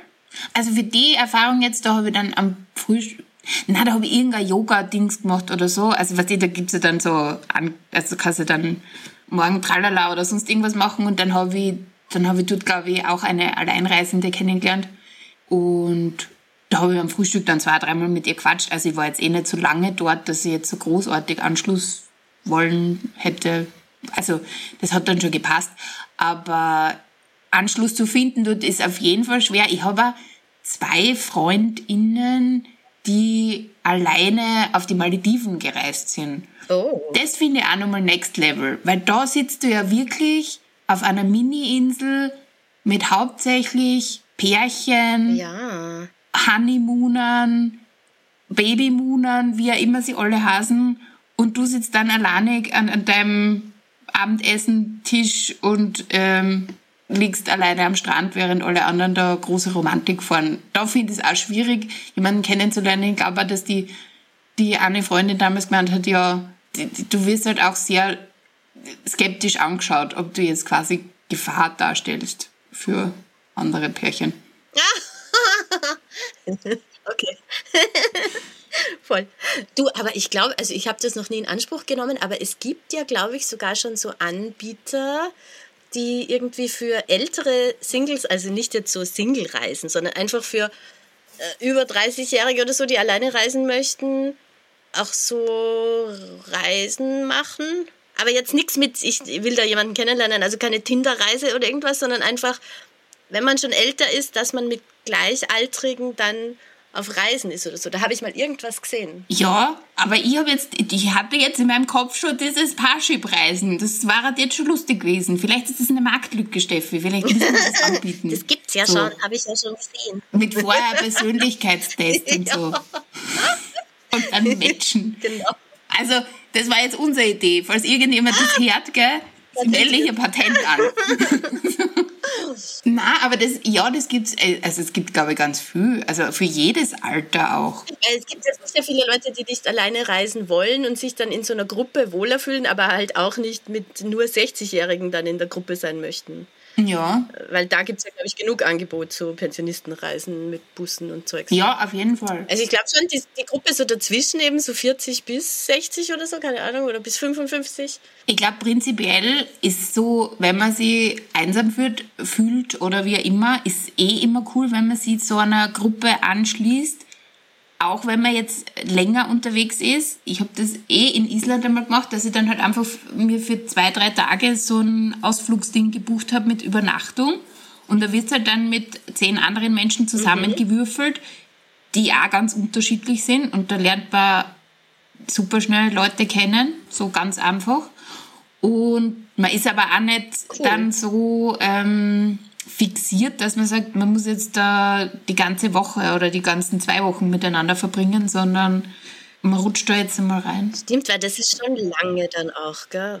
Also für die Erfahrung jetzt, da habe ich dann am Frühstück, na, da habe ich irgendein Yoga-Dings gemacht oder so. Also, weißt du, da gibt's ja dann so, also kannst du dann morgen Tralala oder sonst irgendwas machen und dann habe ich, dann habe ich dort, glaube ich, auch eine Alleinreisende kennengelernt. Und da habe ich am Frühstück dann zwei, dreimal mit ihr quatscht. Also ich war jetzt eh nicht so lange dort, dass ich jetzt so großartig Anschluss wollen hätte. Also das hat dann schon gepasst. Aber Anschluss zu finden dort ist auf jeden Fall schwer. Ich habe zwei FreundInnen, die alleine auf die Malediven gereist sind. Oh. Das finde ich auch nochmal Next Level, weil da sitzt du ja wirklich auf einer Mini-Insel mit hauptsächlich Pärchen, ja. Honeymoonern, Babymoonern, wie ja immer sie alle hasen, und du sitzt dann alleinig an, an deinem Abendessentisch und ähm, liegst alleine am Strand, während alle anderen da große Romantik fahren. Da finde ich es auch schwierig, jemanden kennenzulernen. Ich glaube auch, dass die, die eine Freundin damals gemeint hat, ja, du wirst halt auch sehr skeptisch angeschaut, ob du jetzt quasi Gefahr darstellst für andere Pärchen. okay. Voll. Du, aber ich glaube, also ich habe das noch nie in Anspruch genommen, aber es gibt ja, glaube ich, sogar schon so Anbieter, die irgendwie für ältere Singles, also nicht jetzt so Single-Reisen, sondern einfach für äh, über 30-Jährige oder so, die alleine reisen möchten, auch so Reisen machen. Aber jetzt nichts mit, ich will da jemanden kennenlernen, also keine Tinder-Reise oder irgendwas, sondern einfach, wenn man schon älter ist, dass man mit Gleichaltrigen dann auf Reisen ist oder so. Da habe ich mal irgendwas gesehen. Ja, aber ich habe jetzt, ich hatte jetzt in meinem Kopf schon dieses Parship-Reisen. Das war halt jetzt schon lustig gewesen. Vielleicht ist das eine Marktlücke, Steffi. Vielleicht müssen wir das anbieten. Das gibt's ja so. schon, habe ich ja schon gesehen. Mit vorher Persönlichkeitstest und so. Und dann Matchen. Genau. Also, das war jetzt unsere Idee. Falls irgendjemand das hört, gell, melde ich ein Patent an. Na, aber das, ja, das gibt's, äh, also es gibt, glaube ich, ganz viel, also für jedes Alter auch. Es gibt jetzt sehr viele Leute, die nicht alleine reisen wollen und sich dann in so einer Gruppe wohler fühlen, aber halt auch nicht mit nur 60-Jährigen dann in der Gruppe sein möchten. Ja. Weil da gibt es ja, glaube ich, genug Angebot zu Pensionistenreisen mit Bussen und Zeugs. Ja, auf jeden Fall. Also ich glaube schon, die, die Gruppe so dazwischen eben so 40 bis 60 oder so, keine Ahnung, oder bis 55. Ich glaube, prinzipiell ist so, wenn man sich einsam fühlt, fühlt oder wie auch immer, ist eh immer cool, wenn man sich so einer Gruppe anschließt auch wenn man jetzt länger unterwegs ist, ich habe das eh in Island einmal gemacht, dass ich dann halt einfach mir für zwei, drei Tage so ein Ausflugsding gebucht habe mit Übernachtung. Und da wird halt dann mit zehn anderen Menschen zusammengewürfelt, die auch ganz unterschiedlich sind. Und da lernt man super schnell Leute kennen, so ganz einfach. Und man ist aber auch nicht cool. dann so... Ähm, fixiert, dass man sagt, man muss jetzt da die ganze Woche oder die ganzen zwei Wochen miteinander verbringen, sondern man rutscht da jetzt einmal rein. Stimmt, weil das ist schon lange dann auch, gell?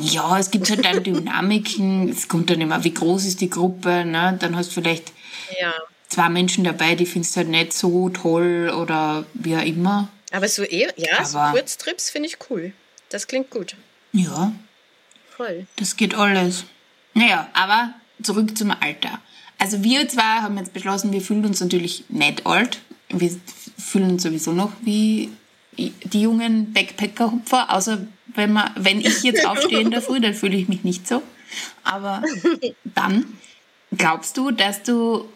Ja, es gibt halt dann Dynamiken. es kommt dann immer, wie groß ist die Gruppe, ne? Dann hast du vielleicht ja. zwei Menschen dabei, die findest du halt nicht so toll oder wie auch immer. Aber so eher, ja, Aber, so Kurztrips finde ich cool. Das klingt gut. Ja. Voll. Das geht alles. Naja, aber zurück zum Alter. Also wir zwei haben jetzt beschlossen, wir fühlen uns natürlich nicht alt. Wir fühlen uns sowieso noch wie die jungen Backpacker-Hupfer, außer wenn, man, wenn ich jetzt aufstehe in der Früh, dann fühle ich mich nicht so. Aber dann glaubst du, dass du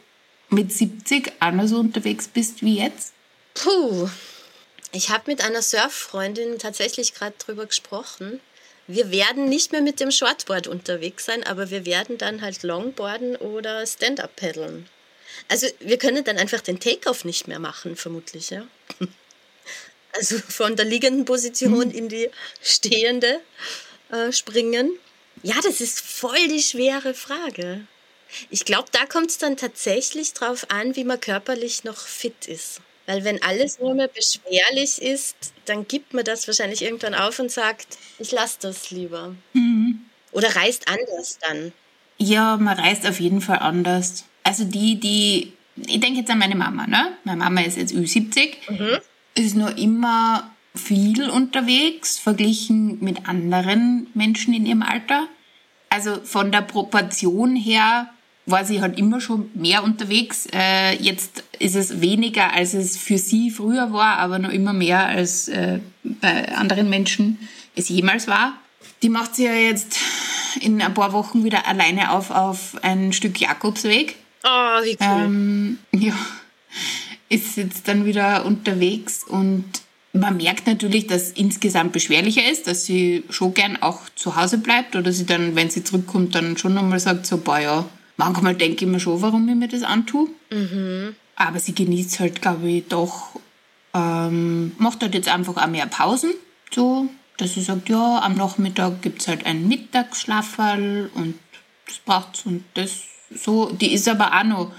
mit 70 anders unterwegs bist wie jetzt? Puh. Ich habe mit einer Surffreundin tatsächlich gerade drüber gesprochen. Wir werden nicht mehr mit dem Shortboard unterwegs sein, aber wir werden dann halt Longboarden oder Stand-up paddeln. Also wir können dann einfach den Takeoff nicht mehr machen, vermutlich, ja. Also von der liegenden Position in die stehende äh, springen. Ja, das ist voll die schwere Frage. Ich glaube, da kommt es dann tatsächlich drauf an, wie man körperlich noch fit ist. Weil wenn alles nur mehr beschwerlich ist, dann gibt man das wahrscheinlich irgendwann auf und sagt, ich lasse das lieber. Mhm. Oder reist anders dann. Ja, man reist auf jeden Fall anders. Also die, die, ich denke jetzt an meine Mama, ne? Meine Mama ist jetzt Ü70, mhm. ist nur immer viel unterwegs, verglichen mit anderen Menschen in ihrem Alter. Also von der Proportion her war sie halt immer schon mehr unterwegs. Äh, jetzt ist es weniger, als es für sie früher war, aber noch immer mehr, als äh, bei anderen Menschen es jemals war. Die macht sie ja jetzt in ein paar Wochen wieder alleine auf auf ein Stück Jakobsweg. Oh, wie cool. Ähm, ja, ist jetzt dann wieder unterwegs und man merkt natürlich, dass es insgesamt beschwerlicher ist, dass sie schon gern auch zu Hause bleibt oder sie dann, wenn sie zurückkommt, dann schon nochmal sagt, so, boah, ja, manchmal denke ich mir schon, warum ich mir das antue. Mhm. Aber sie genießt halt, glaube ich, doch, ähm, macht halt jetzt einfach auch mehr Pausen, so, dass sie sagt, ja, am Nachmittag gibt es halt einen Mittagsschlafwall und das braucht's und das so. Die ist aber auch noch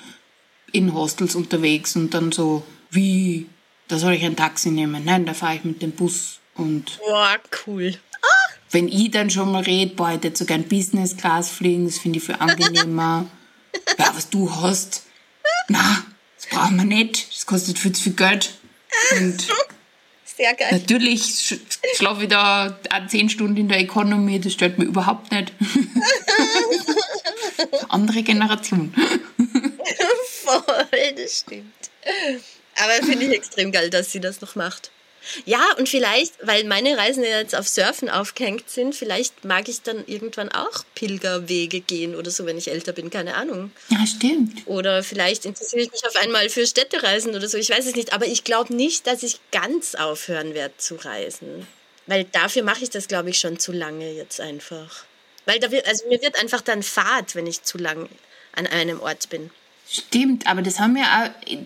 in Hostels unterwegs und dann so, wie, da soll ich ein Taxi nehmen? Nein, da fahre ich mit dem Bus und. Boah, cool wenn ich dann schon mal rede, boah, ich hätte sogar ein Business Class fliegen, das finde ich viel angenehmer. ja, was du hast, na, das brauchen wir nicht, das kostet viel zu viel Geld. Und Sehr geil. Natürlich schlafe ich da auch zehn Stunden in der Economy, das stört mir überhaupt nicht. Andere Generation. Voll, das stimmt. Aber finde ich extrem geil, dass sie das noch macht. Ja, und vielleicht, weil meine Reisen ja jetzt auf Surfen aufgehängt sind, vielleicht mag ich dann irgendwann auch Pilgerwege gehen oder so, wenn ich älter bin, keine Ahnung. Ja, stimmt. Oder vielleicht interessiere ich mich auf einmal für Städtereisen oder so, ich weiß es nicht. Aber ich glaube nicht, dass ich ganz aufhören werde zu reisen. Weil dafür mache ich das, glaube ich, schon zu lange jetzt einfach. Weil da wird, also mir wird einfach dann Fahrt, wenn ich zu lang an einem Ort bin. Stimmt, aber das haben wir auch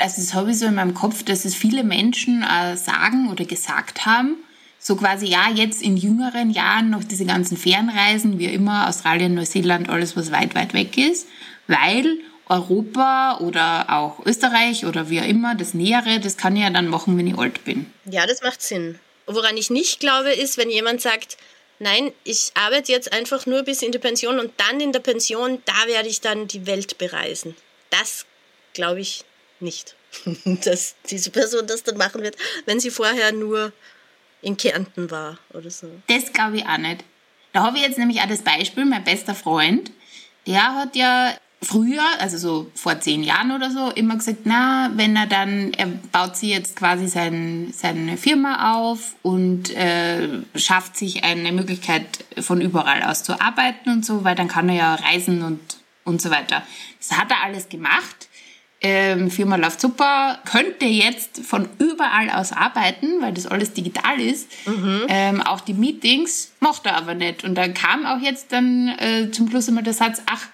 also das habe ich so in meinem Kopf, dass es viele Menschen äh, sagen oder gesagt haben, so quasi, ja, jetzt in jüngeren Jahren noch diese ganzen Fernreisen, wie immer, Australien, Neuseeland, alles, was weit, weit weg ist, weil Europa oder auch Österreich oder wie immer, das Nähere, das kann ich ja dann machen, wenn ich alt bin. Ja, das macht Sinn. Woran ich nicht glaube, ist, wenn jemand sagt, nein, ich arbeite jetzt einfach nur bis in die Pension und dann in der Pension, da werde ich dann die Welt bereisen. Das glaube ich nicht, dass diese Person das dann machen wird, wenn sie vorher nur in Kärnten war oder so. Das glaube ich auch nicht. Da habe ich jetzt nämlich auch das Beispiel, mein bester Freund, der hat ja früher, also so vor zehn Jahren oder so, immer gesagt, na, wenn er dann, er baut sich jetzt quasi sein, seine Firma auf und äh, schafft sich eine Möglichkeit, von überall aus zu arbeiten und so, weil dann kann er ja reisen und, und so weiter. Das hat er alles gemacht ähm, Firma läuft super, könnte jetzt von überall aus arbeiten, weil das alles digital ist. Mhm. Ähm, auch die Meetings macht er aber nicht. Und dann kam auch jetzt dann äh, zum Schluss einmal der Satz, ach,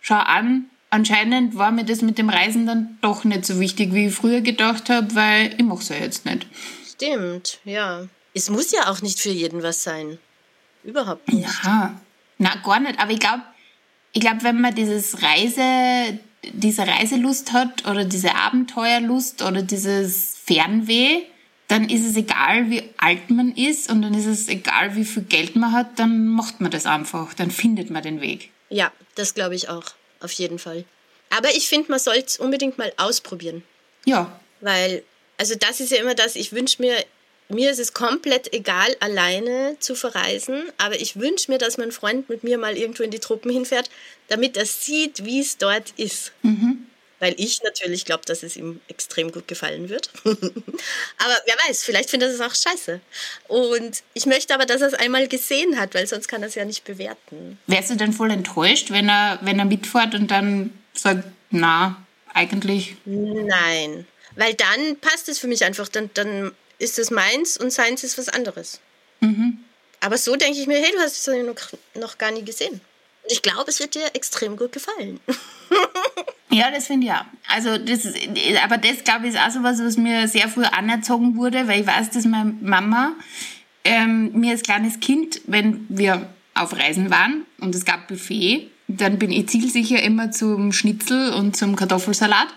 schau an, anscheinend war mir das mit dem Reisen dann doch nicht so wichtig, wie ich früher gedacht habe, weil ich mache es ja jetzt nicht. Stimmt, ja. Es muss ja auch nicht für jeden was sein. Überhaupt nicht. Ja, na gar nicht. Aber ich glaube, ich glaube, wenn man dieses Reise diese Reiselust hat oder diese Abenteuerlust oder dieses Fernweh, dann ist es egal, wie alt man ist und dann ist es egal, wie viel Geld man hat, dann macht man das einfach, dann findet man den Weg. Ja, das glaube ich auch, auf jeden Fall. Aber ich finde, man sollte es unbedingt mal ausprobieren. Ja. Weil, also das ist ja immer das, ich wünsche mir mir ist es komplett egal, alleine zu verreisen, aber ich wünsche mir, dass mein Freund mit mir mal irgendwo in die Truppen hinfährt, damit er sieht, wie es dort ist. Mhm. Weil ich natürlich glaube, dass es ihm extrem gut gefallen wird. aber wer weiß, vielleicht findet er es auch scheiße. Und ich möchte aber, dass er es einmal gesehen hat, weil sonst kann er es ja nicht bewerten. Wärst du denn voll enttäuscht, wenn er, wenn er mitfährt und dann sagt, na, eigentlich? Nein, weil dann passt es für mich einfach. Dann, dann ist es meins und seins ist was anderes. Mhm. Aber so denke ich mir, hey, du hast es noch, noch gar nie gesehen. Und ich glaube, es wird dir extrem gut gefallen. ja, das finde ich auch. Also das, aber das, glaube ich, ist auch so was, was mir sehr früh anerzogen wurde, weil ich weiß, dass meine Mama ähm, mir als kleines Kind, wenn wir auf Reisen waren und es gab Buffet, dann bin ich zielsicher immer zum Schnitzel und zum Kartoffelsalat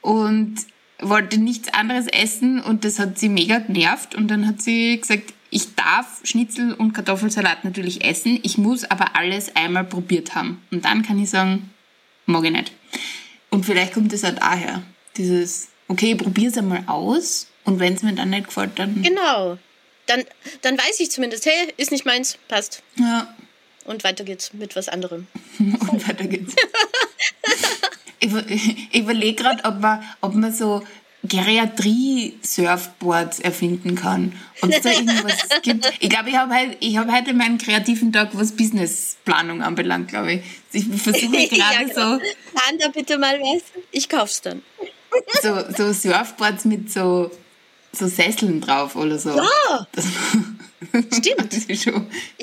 und wollte nichts anderes essen und das hat sie mega genervt und dann hat sie gesagt, ich darf Schnitzel und Kartoffelsalat natürlich essen, ich muss aber alles einmal probiert haben. Und dann kann ich sagen, mag ich nicht. Und vielleicht kommt es auch daher, dieses, okay, es einmal aus und wenn es mir dann nicht gefällt, dann... Genau. Dann, dann weiß ich zumindest, hey, ist nicht meins, passt. Ja. Und weiter geht's mit was anderem. und weiter geht's. ich, überlege gerade, ob man, ob man so Geriatrie-Surfboards erfinden kann. Und es da irgendwas gibt. Ich glaube, ich habe halt, ich hab heute meinen kreativen Tag, was Businessplanung anbelangt, glaube ich. Ich versuche gerade ja, genau. so. Plan da bitte mal was. Ich kauf's dann. So, so Surfboards mit so, so Sesseln drauf oder so. Ja! Das, Stimmt. ich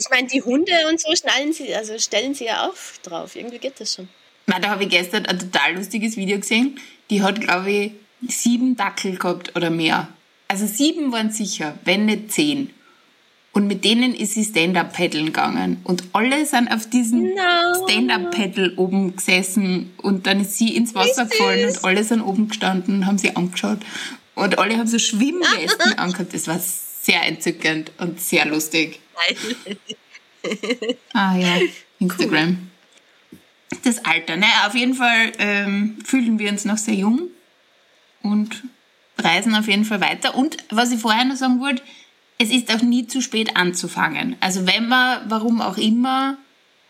meine, die Hunde und so schnallen sie, also stellen sie ja auch drauf. Irgendwie geht das schon. Na, da habe ich gestern ein total lustiges Video gesehen. Die hat, glaube ich, sieben Dackel gehabt oder mehr. Also sieben waren sicher, wenn nicht zehn. Und mit denen ist sie Stand-Up-Paddeln gegangen. Und alle sind auf diesem no. Stand-Up-Paddle oben gesessen. Und dann ist sie ins Wasser gefallen und alle sind oben gestanden und haben sie angeschaut. Und alle haben so Schwimmwesten angehabt. Das war sehr entzückend und sehr lustig. ah ja, Instagram. Cool. Das Alter, ne? Auf jeden Fall ähm, fühlen wir uns noch sehr jung und reisen auf jeden Fall weiter. Und was ich vorher noch sagen wollte, es ist auch nie zu spät anzufangen. Also wenn man, warum auch immer,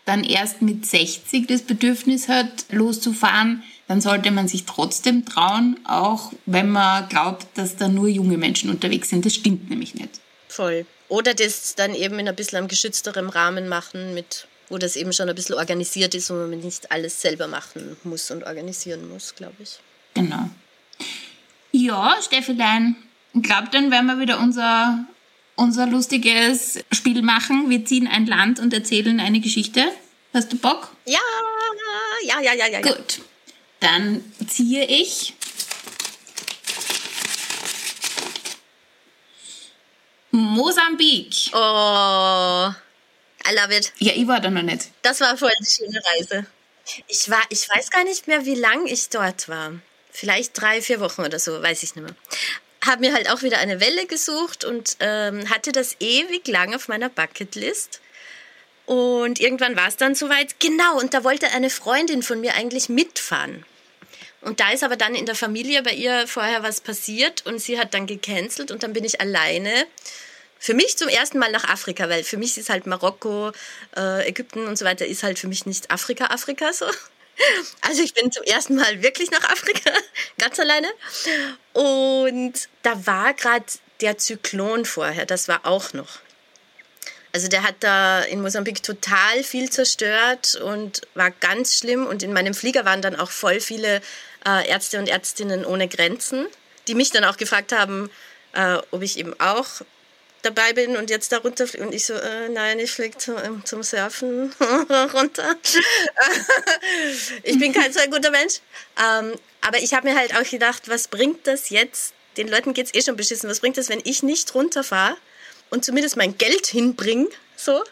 dann erst mit 60 das Bedürfnis hat, loszufahren, dann sollte man sich trotzdem trauen, auch wenn man glaubt, dass da nur junge Menschen unterwegs sind. Das stimmt nämlich nicht. Voll. Oder das dann eben in ein bisschen einem geschützterem Rahmen machen, mit, wo das eben schon ein bisschen organisiert ist und man nicht alles selber machen muss und organisieren muss, glaube ich. Genau. Ja, Steffilein, ich glaube, dann werden wir wieder unser, unser lustiges Spiel machen. Wir ziehen ein Land und erzählen eine Geschichte. Hast du Bock? Ja, ja, ja, ja, ja. Gut. Dann ziehe ich Mosambik. Oh, I love it. Ja, ich war da noch nicht. Das war voll eine schöne Reise. Ich war, ich weiß gar nicht mehr, wie lang ich dort war vielleicht drei, vier Wochen oder so, weiß ich nicht mehr. Habe mir halt auch wieder eine Welle gesucht und ähm, hatte das ewig lang auf meiner Bucketlist. Und irgendwann war es dann soweit. Genau, und da wollte eine Freundin von mir eigentlich mitfahren. Und da ist aber dann in der Familie bei ihr vorher was passiert und sie hat dann gecancelt und dann bin ich alleine. Für mich zum ersten Mal nach Afrika, weil für mich ist halt Marokko, äh, Ägypten und so weiter ist halt für mich nicht Afrika, Afrika so. Also ich bin zum ersten Mal wirklich nach Afrika, ganz alleine. Und da war gerade der Zyklon vorher, das war auch noch. Also der hat da in Mosambik total viel zerstört und war ganz schlimm. Und in meinem Flieger waren dann auch voll viele äh, Ärzte und Ärztinnen ohne Grenzen, die mich dann auch gefragt haben, äh, ob ich eben auch dabei bin und jetzt da runterfliege. Und ich so, äh, nein, ich fliege zum, ähm, zum Surfen runter. ich bin kein so guter Mensch. Ähm, aber ich habe mir halt auch gedacht, was bringt das jetzt? Den Leuten geht es eh schon beschissen. Was bringt das, wenn ich nicht runterfahre und zumindest mein Geld hinbringe? So.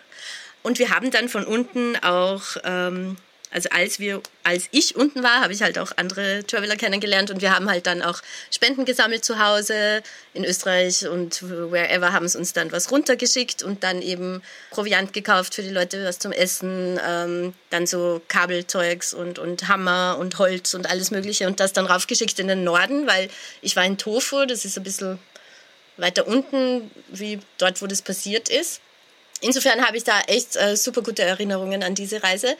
Und wir haben dann von unten auch ähm, also als wir, als ich unten war, habe ich halt auch andere Traveler kennengelernt und wir haben halt dann auch Spenden gesammelt zu Hause in Österreich und wherever haben es uns dann was runtergeschickt und dann eben Proviant gekauft für die Leute, was zum Essen, ähm, dann so Kabelzeugs und, und Hammer und Holz und alles mögliche und das dann raufgeschickt in den Norden, weil ich war in Tofu, das ist ein bisschen weiter unten, wie dort, wo das passiert ist. Insofern habe ich da echt äh, super gute Erinnerungen an diese Reise.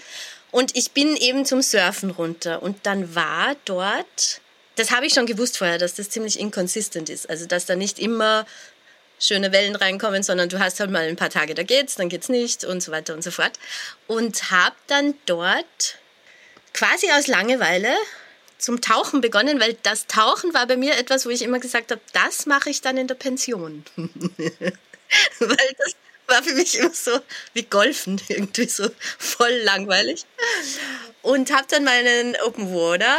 Und ich bin eben zum Surfen runter. Und dann war dort, das habe ich schon gewusst vorher, dass das ziemlich inconsistent ist. Also, dass da nicht immer schöne Wellen reinkommen, sondern du hast halt mal ein paar Tage, da geht's, dann geht's nicht und so weiter und so fort. Und habe dann dort quasi aus Langeweile zum Tauchen begonnen, weil das Tauchen war bei mir etwas, wo ich immer gesagt habe, das mache ich dann in der Pension. weil das war für mich immer so wie Golfen, irgendwie so voll langweilig. Und habe dann meinen Open Water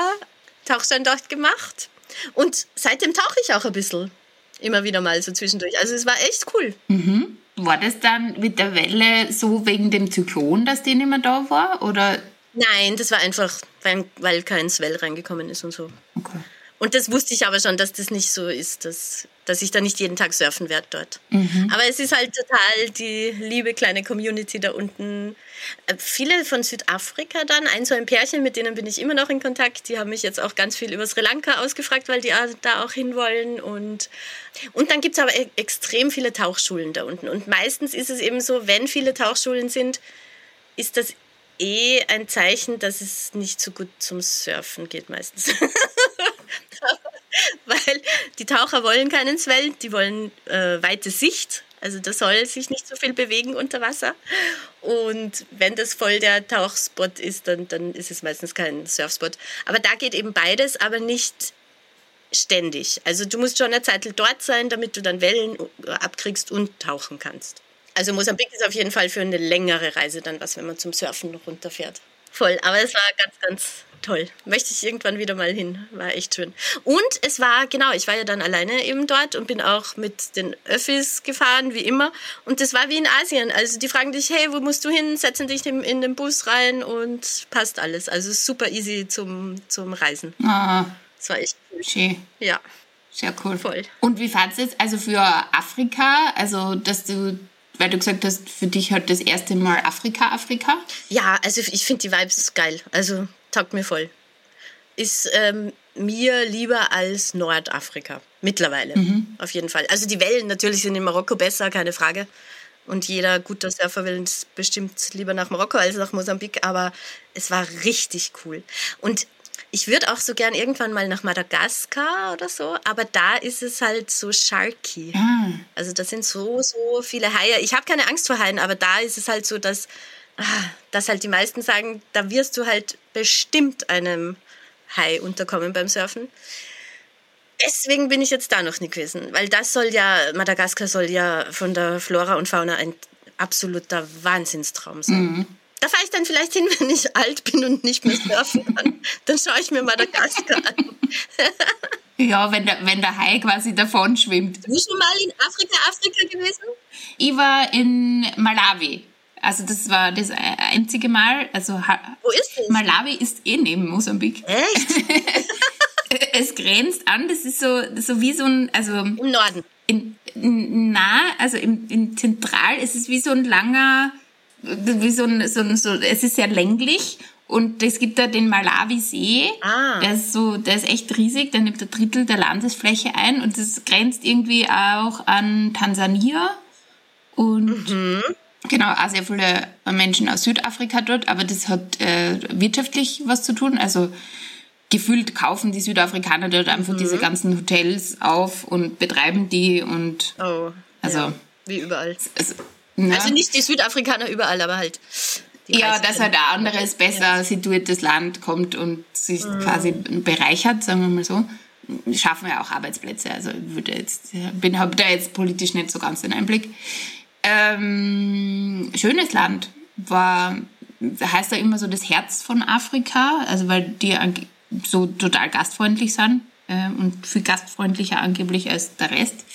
Tauchschein dort gemacht. Und seitdem tauche ich auch ein bisschen. Immer wieder mal so zwischendurch. Also es war echt cool. Mhm. War das dann mit der Welle so wegen dem Zyklon, dass die nicht mehr da war? Oder? Nein, das war einfach, weil, weil kein Swell reingekommen ist und so. Okay. Und das wusste ich aber schon, dass das nicht so ist, dass, dass ich da nicht jeden Tag surfen werde dort. Mhm. Aber es ist halt total die liebe kleine Community da unten. Äh, viele von Südafrika dann, ein so ein Pärchen, mit denen bin ich immer noch in Kontakt. Die haben mich jetzt auch ganz viel über Sri Lanka ausgefragt, weil die da auch hinwollen. Und, und dann gibt es aber e-, extrem viele Tauchschulen da unten. Und meistens ist es eben so, wenn viele Tauchschulen sind, ist das eh ein Zeichen, dass es nicht so gut zum Surfen geht meistens. Weil die Taucher wollen keinen Swell, die wollen äh, weite Sicht. Also da soll sich nicht so viel bewegen unter Wasser. Und wenn das voll der Tauchspot ist, dann, dann ist es meistens kein Surfspot. Aber da geht eben beides, aber nicht ständig. Also du musst schon eine Zeit dort sein, damit du dann Wellen abkriegst und tauchen kannst. Also Mosambik ist auf jeden Fall für eine längere Reise dann was, wenn man zum Surfen runterfährt. Voll, aber es war ganz, ganz toll. Möchte ich irgendwann wieder mal hin. War echt schön. Und es war, genau, ich war ja dann alleine eben dort und bin auch mit den Öffis gefahren, wie immer. Und das war wie in Asien. Also die fragen dich, hey, wo musst du hin? Setzen dich in den Bus rein und passt alles. Also super easy zum, zum Reisen. Ah, das war echt cool. Schön. Ja. Sehr cool. Voll. Und wie fandest du es also für Afrika, also dass du weil du gesagt hast, für dich halt das erste Mal Afrika, Afrika? Ja, also ich finde die Vibes geil. Also taugt mir voll. Ist ähm, mir lieber als Nordafrika. Mittlerweile. Mhm. Auf jeden Fall. Also die Wellen natürlich sind in Marokko besser, keine Frage. Und jeder guter Surfer will bestimmt lieber nach Marokko als nach Mosambik. Aber es war richtig cool. Und ich würde auch so gern irgendwann mal nach Madagaskar oder so, aber da ist es halt so sharky. Ah. Also da sind so, so viele Haie. Ich habe keine Angst vor Haien, aber da ist es halt so, dass, ah, dass halt die meisten sagen, da wirst du halt bestimmt einem Hai unterkommen beim Surfen. Deswegen bin ich jetzt da noch nicht gewesen, weil das soll ja, Madagaskar soll ja von der Flora und Fauna ein absoluter Wahnsinnstraum sein. Mhm. Da fahre ich dann vielleicht hin, wenn ich alt bin und nicht mehr surfen kann. Dann schaue ich mir Madagaskar an. ja, wenn der, wenn der Hai quasi davon schwimmt. Bist du schon mal in Afrika, Afrika gewesen? Ich war in Malawi. Also das war das einzige Mal. Also Wo ist das? Malawi ist eh neben Mosambik. Echt? es grenzt an, das ist so, so wie so ein, also im Norden. In, nah, also im, in Zentral, es ist wie so ein langer wie so ein, so ein, so, es ist sehr länglich und es gibt da den Malawi-See, ah. der ist so, der ist echt riesig, der nimmt ein Drittel der Landesfläche ein und das grenzt irgendwie auch an Tansania und mhm. genau, auch sehr viele Menschen aus Südafrika dort, aber das hat äh, wirtschaftlich was zu tun, also gefühlt kaufen die Südafrikaner dort einfach mhm. diese ganzen Hotels auf und betreiben die und oh, also ja, wie überall. Also, ja. Also nicht die Südafrikaner überall, aber halt. Ja, dass halt ein anderes, besser ja. situiertes Land kommt und sich mhm. quasi bereichert, sagen wir mal so. Schaffen wir auch Arbeitsplätze. Also würde jetzt, bin habe da jetzt politisch nicht so ganz den Einblick. Ähm, schönes Land war heißt da immer so das Herz von Afrika, also weil die so total gastfreundlich sind äh, und viel gastfreundlicher angeblich als der Rest.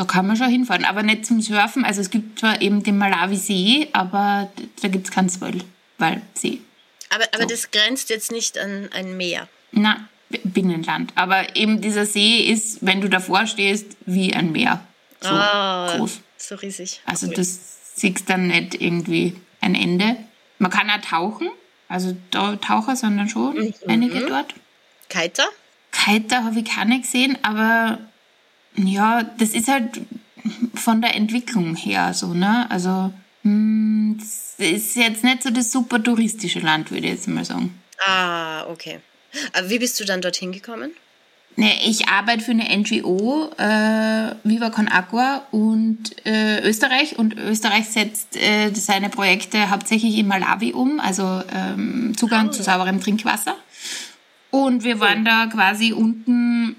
Da kann man schon hinfahren, aber nicht zum Surfen. Also es gibt zwar eben den Malawi-See, aber da gibt es keinen Swell, weil See. Aber, aber so. das grenzt jetzt nicht an ein Meer. Na, Binnenland. Aber eben dieser See ist, wenn du davor stehst, wie ein Meer. So oh, groß. So riesig. Also cool. das siehst dann nicht irgendwie ein Ende. Man kann auch tauchen. Also da Taucher sind dann schon mhm. einige dort. Kiter? Kiter habe ich keine gesehen, aber ja, das ist halt von der Entwicklung her so, ne? Also, hm, das ist jetzt nicht so das super touristische Land, würde ich jetzt mal sagen. Ah, okay. Aber wie bist du dann dorthin gekommen? Ne, ich arbeite für eine NGO, äh, Viva Con Agua und äh, Österreich. Und Österreich setzt äh, seine Projekte hauptsächlich in Malawi um, also ähm, Zugang oh. zu sauberem Trinkwasser. Und wir waren da quasi unten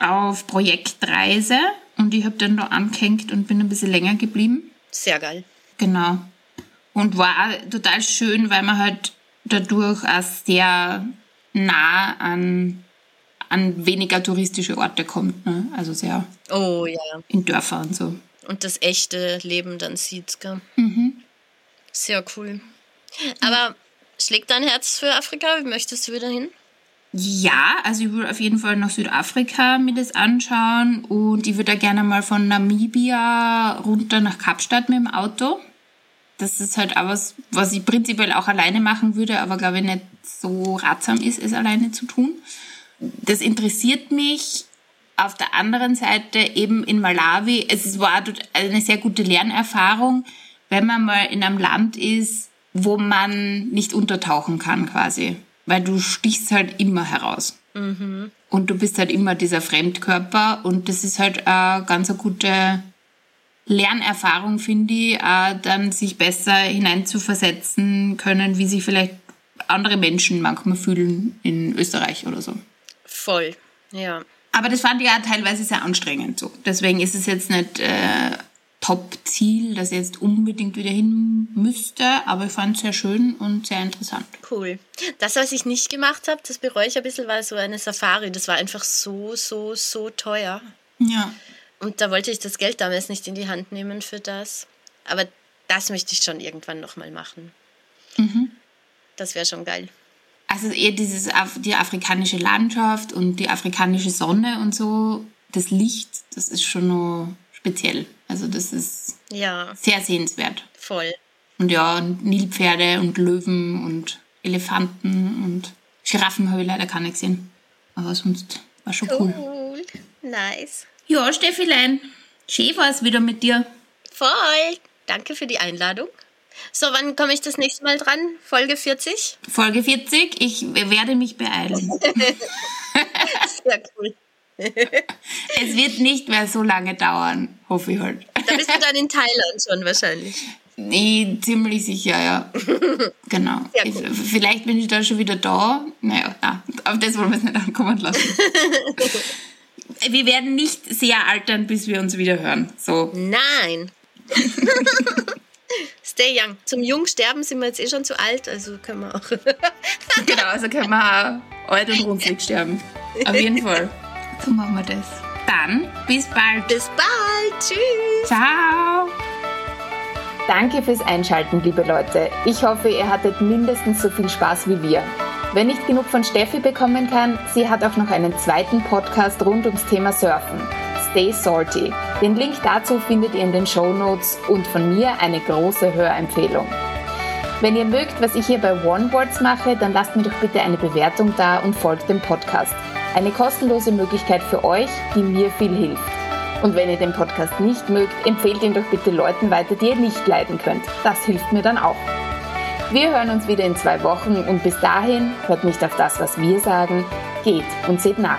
auf Projektreise und ich habe dann da angehängt und bin ein bisschen länger geblieben. Sehr geil. Genau. Und war total schön, weil man halt dadurch auch sehr nah an, an weniger touristische Orte kommt. Ne? Also sehr Oh ja. in Dörfer und so. Und das echte Leben dann sieht, gell? Mhm. Sehr cool. Aber schlägt dein Herz für Afrika? Wie möchtest du wieder hin? Ja, also ich würde auf jeden Fall nach Südafrika mir das anschauen und ich würde da gerne mal von Namibia runter nach Kapstadt mit dem Auto. Das ist halt auch was, was ich prinzipiell auch alleine machen würde, aber glaube ich nicht so ratsam ist, es alleine zu tun. Das interessiert mich. Auf der anderen Seite eben in Malawi, es war eine sehr gute Lernerfahrung, wenn man mal in einem Land ist, wo man nicht untertauchen kann quasi. Weil du stichst halt immer heraus. Und du bist halt immer dieser Fremdkörper und das ist halt eine ganz eine gute Lernerfahrung, finde ich, dann sich besser hineinzuversetzen können, wie sich vielleicht andere Menschen manchmal fühlen in Österreich oder so. Voll. Ja. Aber das fand ich ja teilweise sehr anstrengend so. Deswegen ist es jetzt nicht äh, Top-Ziel, dass ich jetzt unbedingt wieder hin müsste, aber ich fand es sehr schön und sehr interessant. Cool. Das, was ich nicht gemacht habe, das bereue ich ein bisschen, war so eine Safari. Das war einfach so, so, so teuer. Ja. Und da wollte ich das Geld damals nicht in die Hand nehmen für das. Aber das möchte ich schon irgendwann nochmal machen. Das wäre schon geil. Also eher dieses, die afrikanische Landschaft und die afrikanische Sonne und so, das Licht, das ist schon noch speziell. Also das ist Ja, sehr sehenswert. voll. Und ja, Nilpferde und Löwen und Elefanten und Giraffen habe ich leider gar nicht gesehen. Aber sonst war schon cool. Cool. Nice. Ja, Steffilein, schön war es wieder mit dir. Voll. Danke für die Einladung. So, wann komme ich das nächste Mal dran? Folge 40? Folge 40, ich werde mich beeilen. Sehr cool. Es wird nicht mehr so lange dauern, hoffe ich halt. Da bist du dann in Thailand schon wahrscheinlich. Nee, ziemlich sicher, ja. Genau. Ich, vielleicht bin ich da schon wieder da. Naja, na, auf das wollen wir es nicht ankommen lassen. wir werden nicht sehr altern, bis wir uns wieder hören. So. Nein. Stay young. Zum Jungsterben sind wir jetzt eh schon zu alt, also können wir auch. Genau, also können wir auch alt und runzlig sterben. Auf jeden Fall. So machen wir das. Dann, bis bald. Bis bald. Tschüss. Ciao. Danke fürs Einschalten, liebe Leute. Ich hoffe, ihr hattet mindestens so viel Spaß wie wir. Wer nicht genug von Steffi bekommen kann, sie hat auch noch einen zweiten Podcast rund ums Thema Surfen. Stay Salty. Den Link dazu findet ihr in den Show Notes und von mir eine große Hörempfehlung. Wenn ihr mögt, was ich hier bei OneWords mache, dann lasst mir doch bitte eine Bewertung da und folgt dem Podcast. Eine kostenlose Möglichkeit für euch, die mir viel hilft. Und wenn ihr den Podcast nicht mögt, empfehlt ihn doch bitte Leuten weiter, die ihr nicht leiden könnt. Das hilft mir dann auch. Wir hören uns wieder in zwei Wochen und bis dahin hört nicht auf das, was wir sagen, geht und seht nach.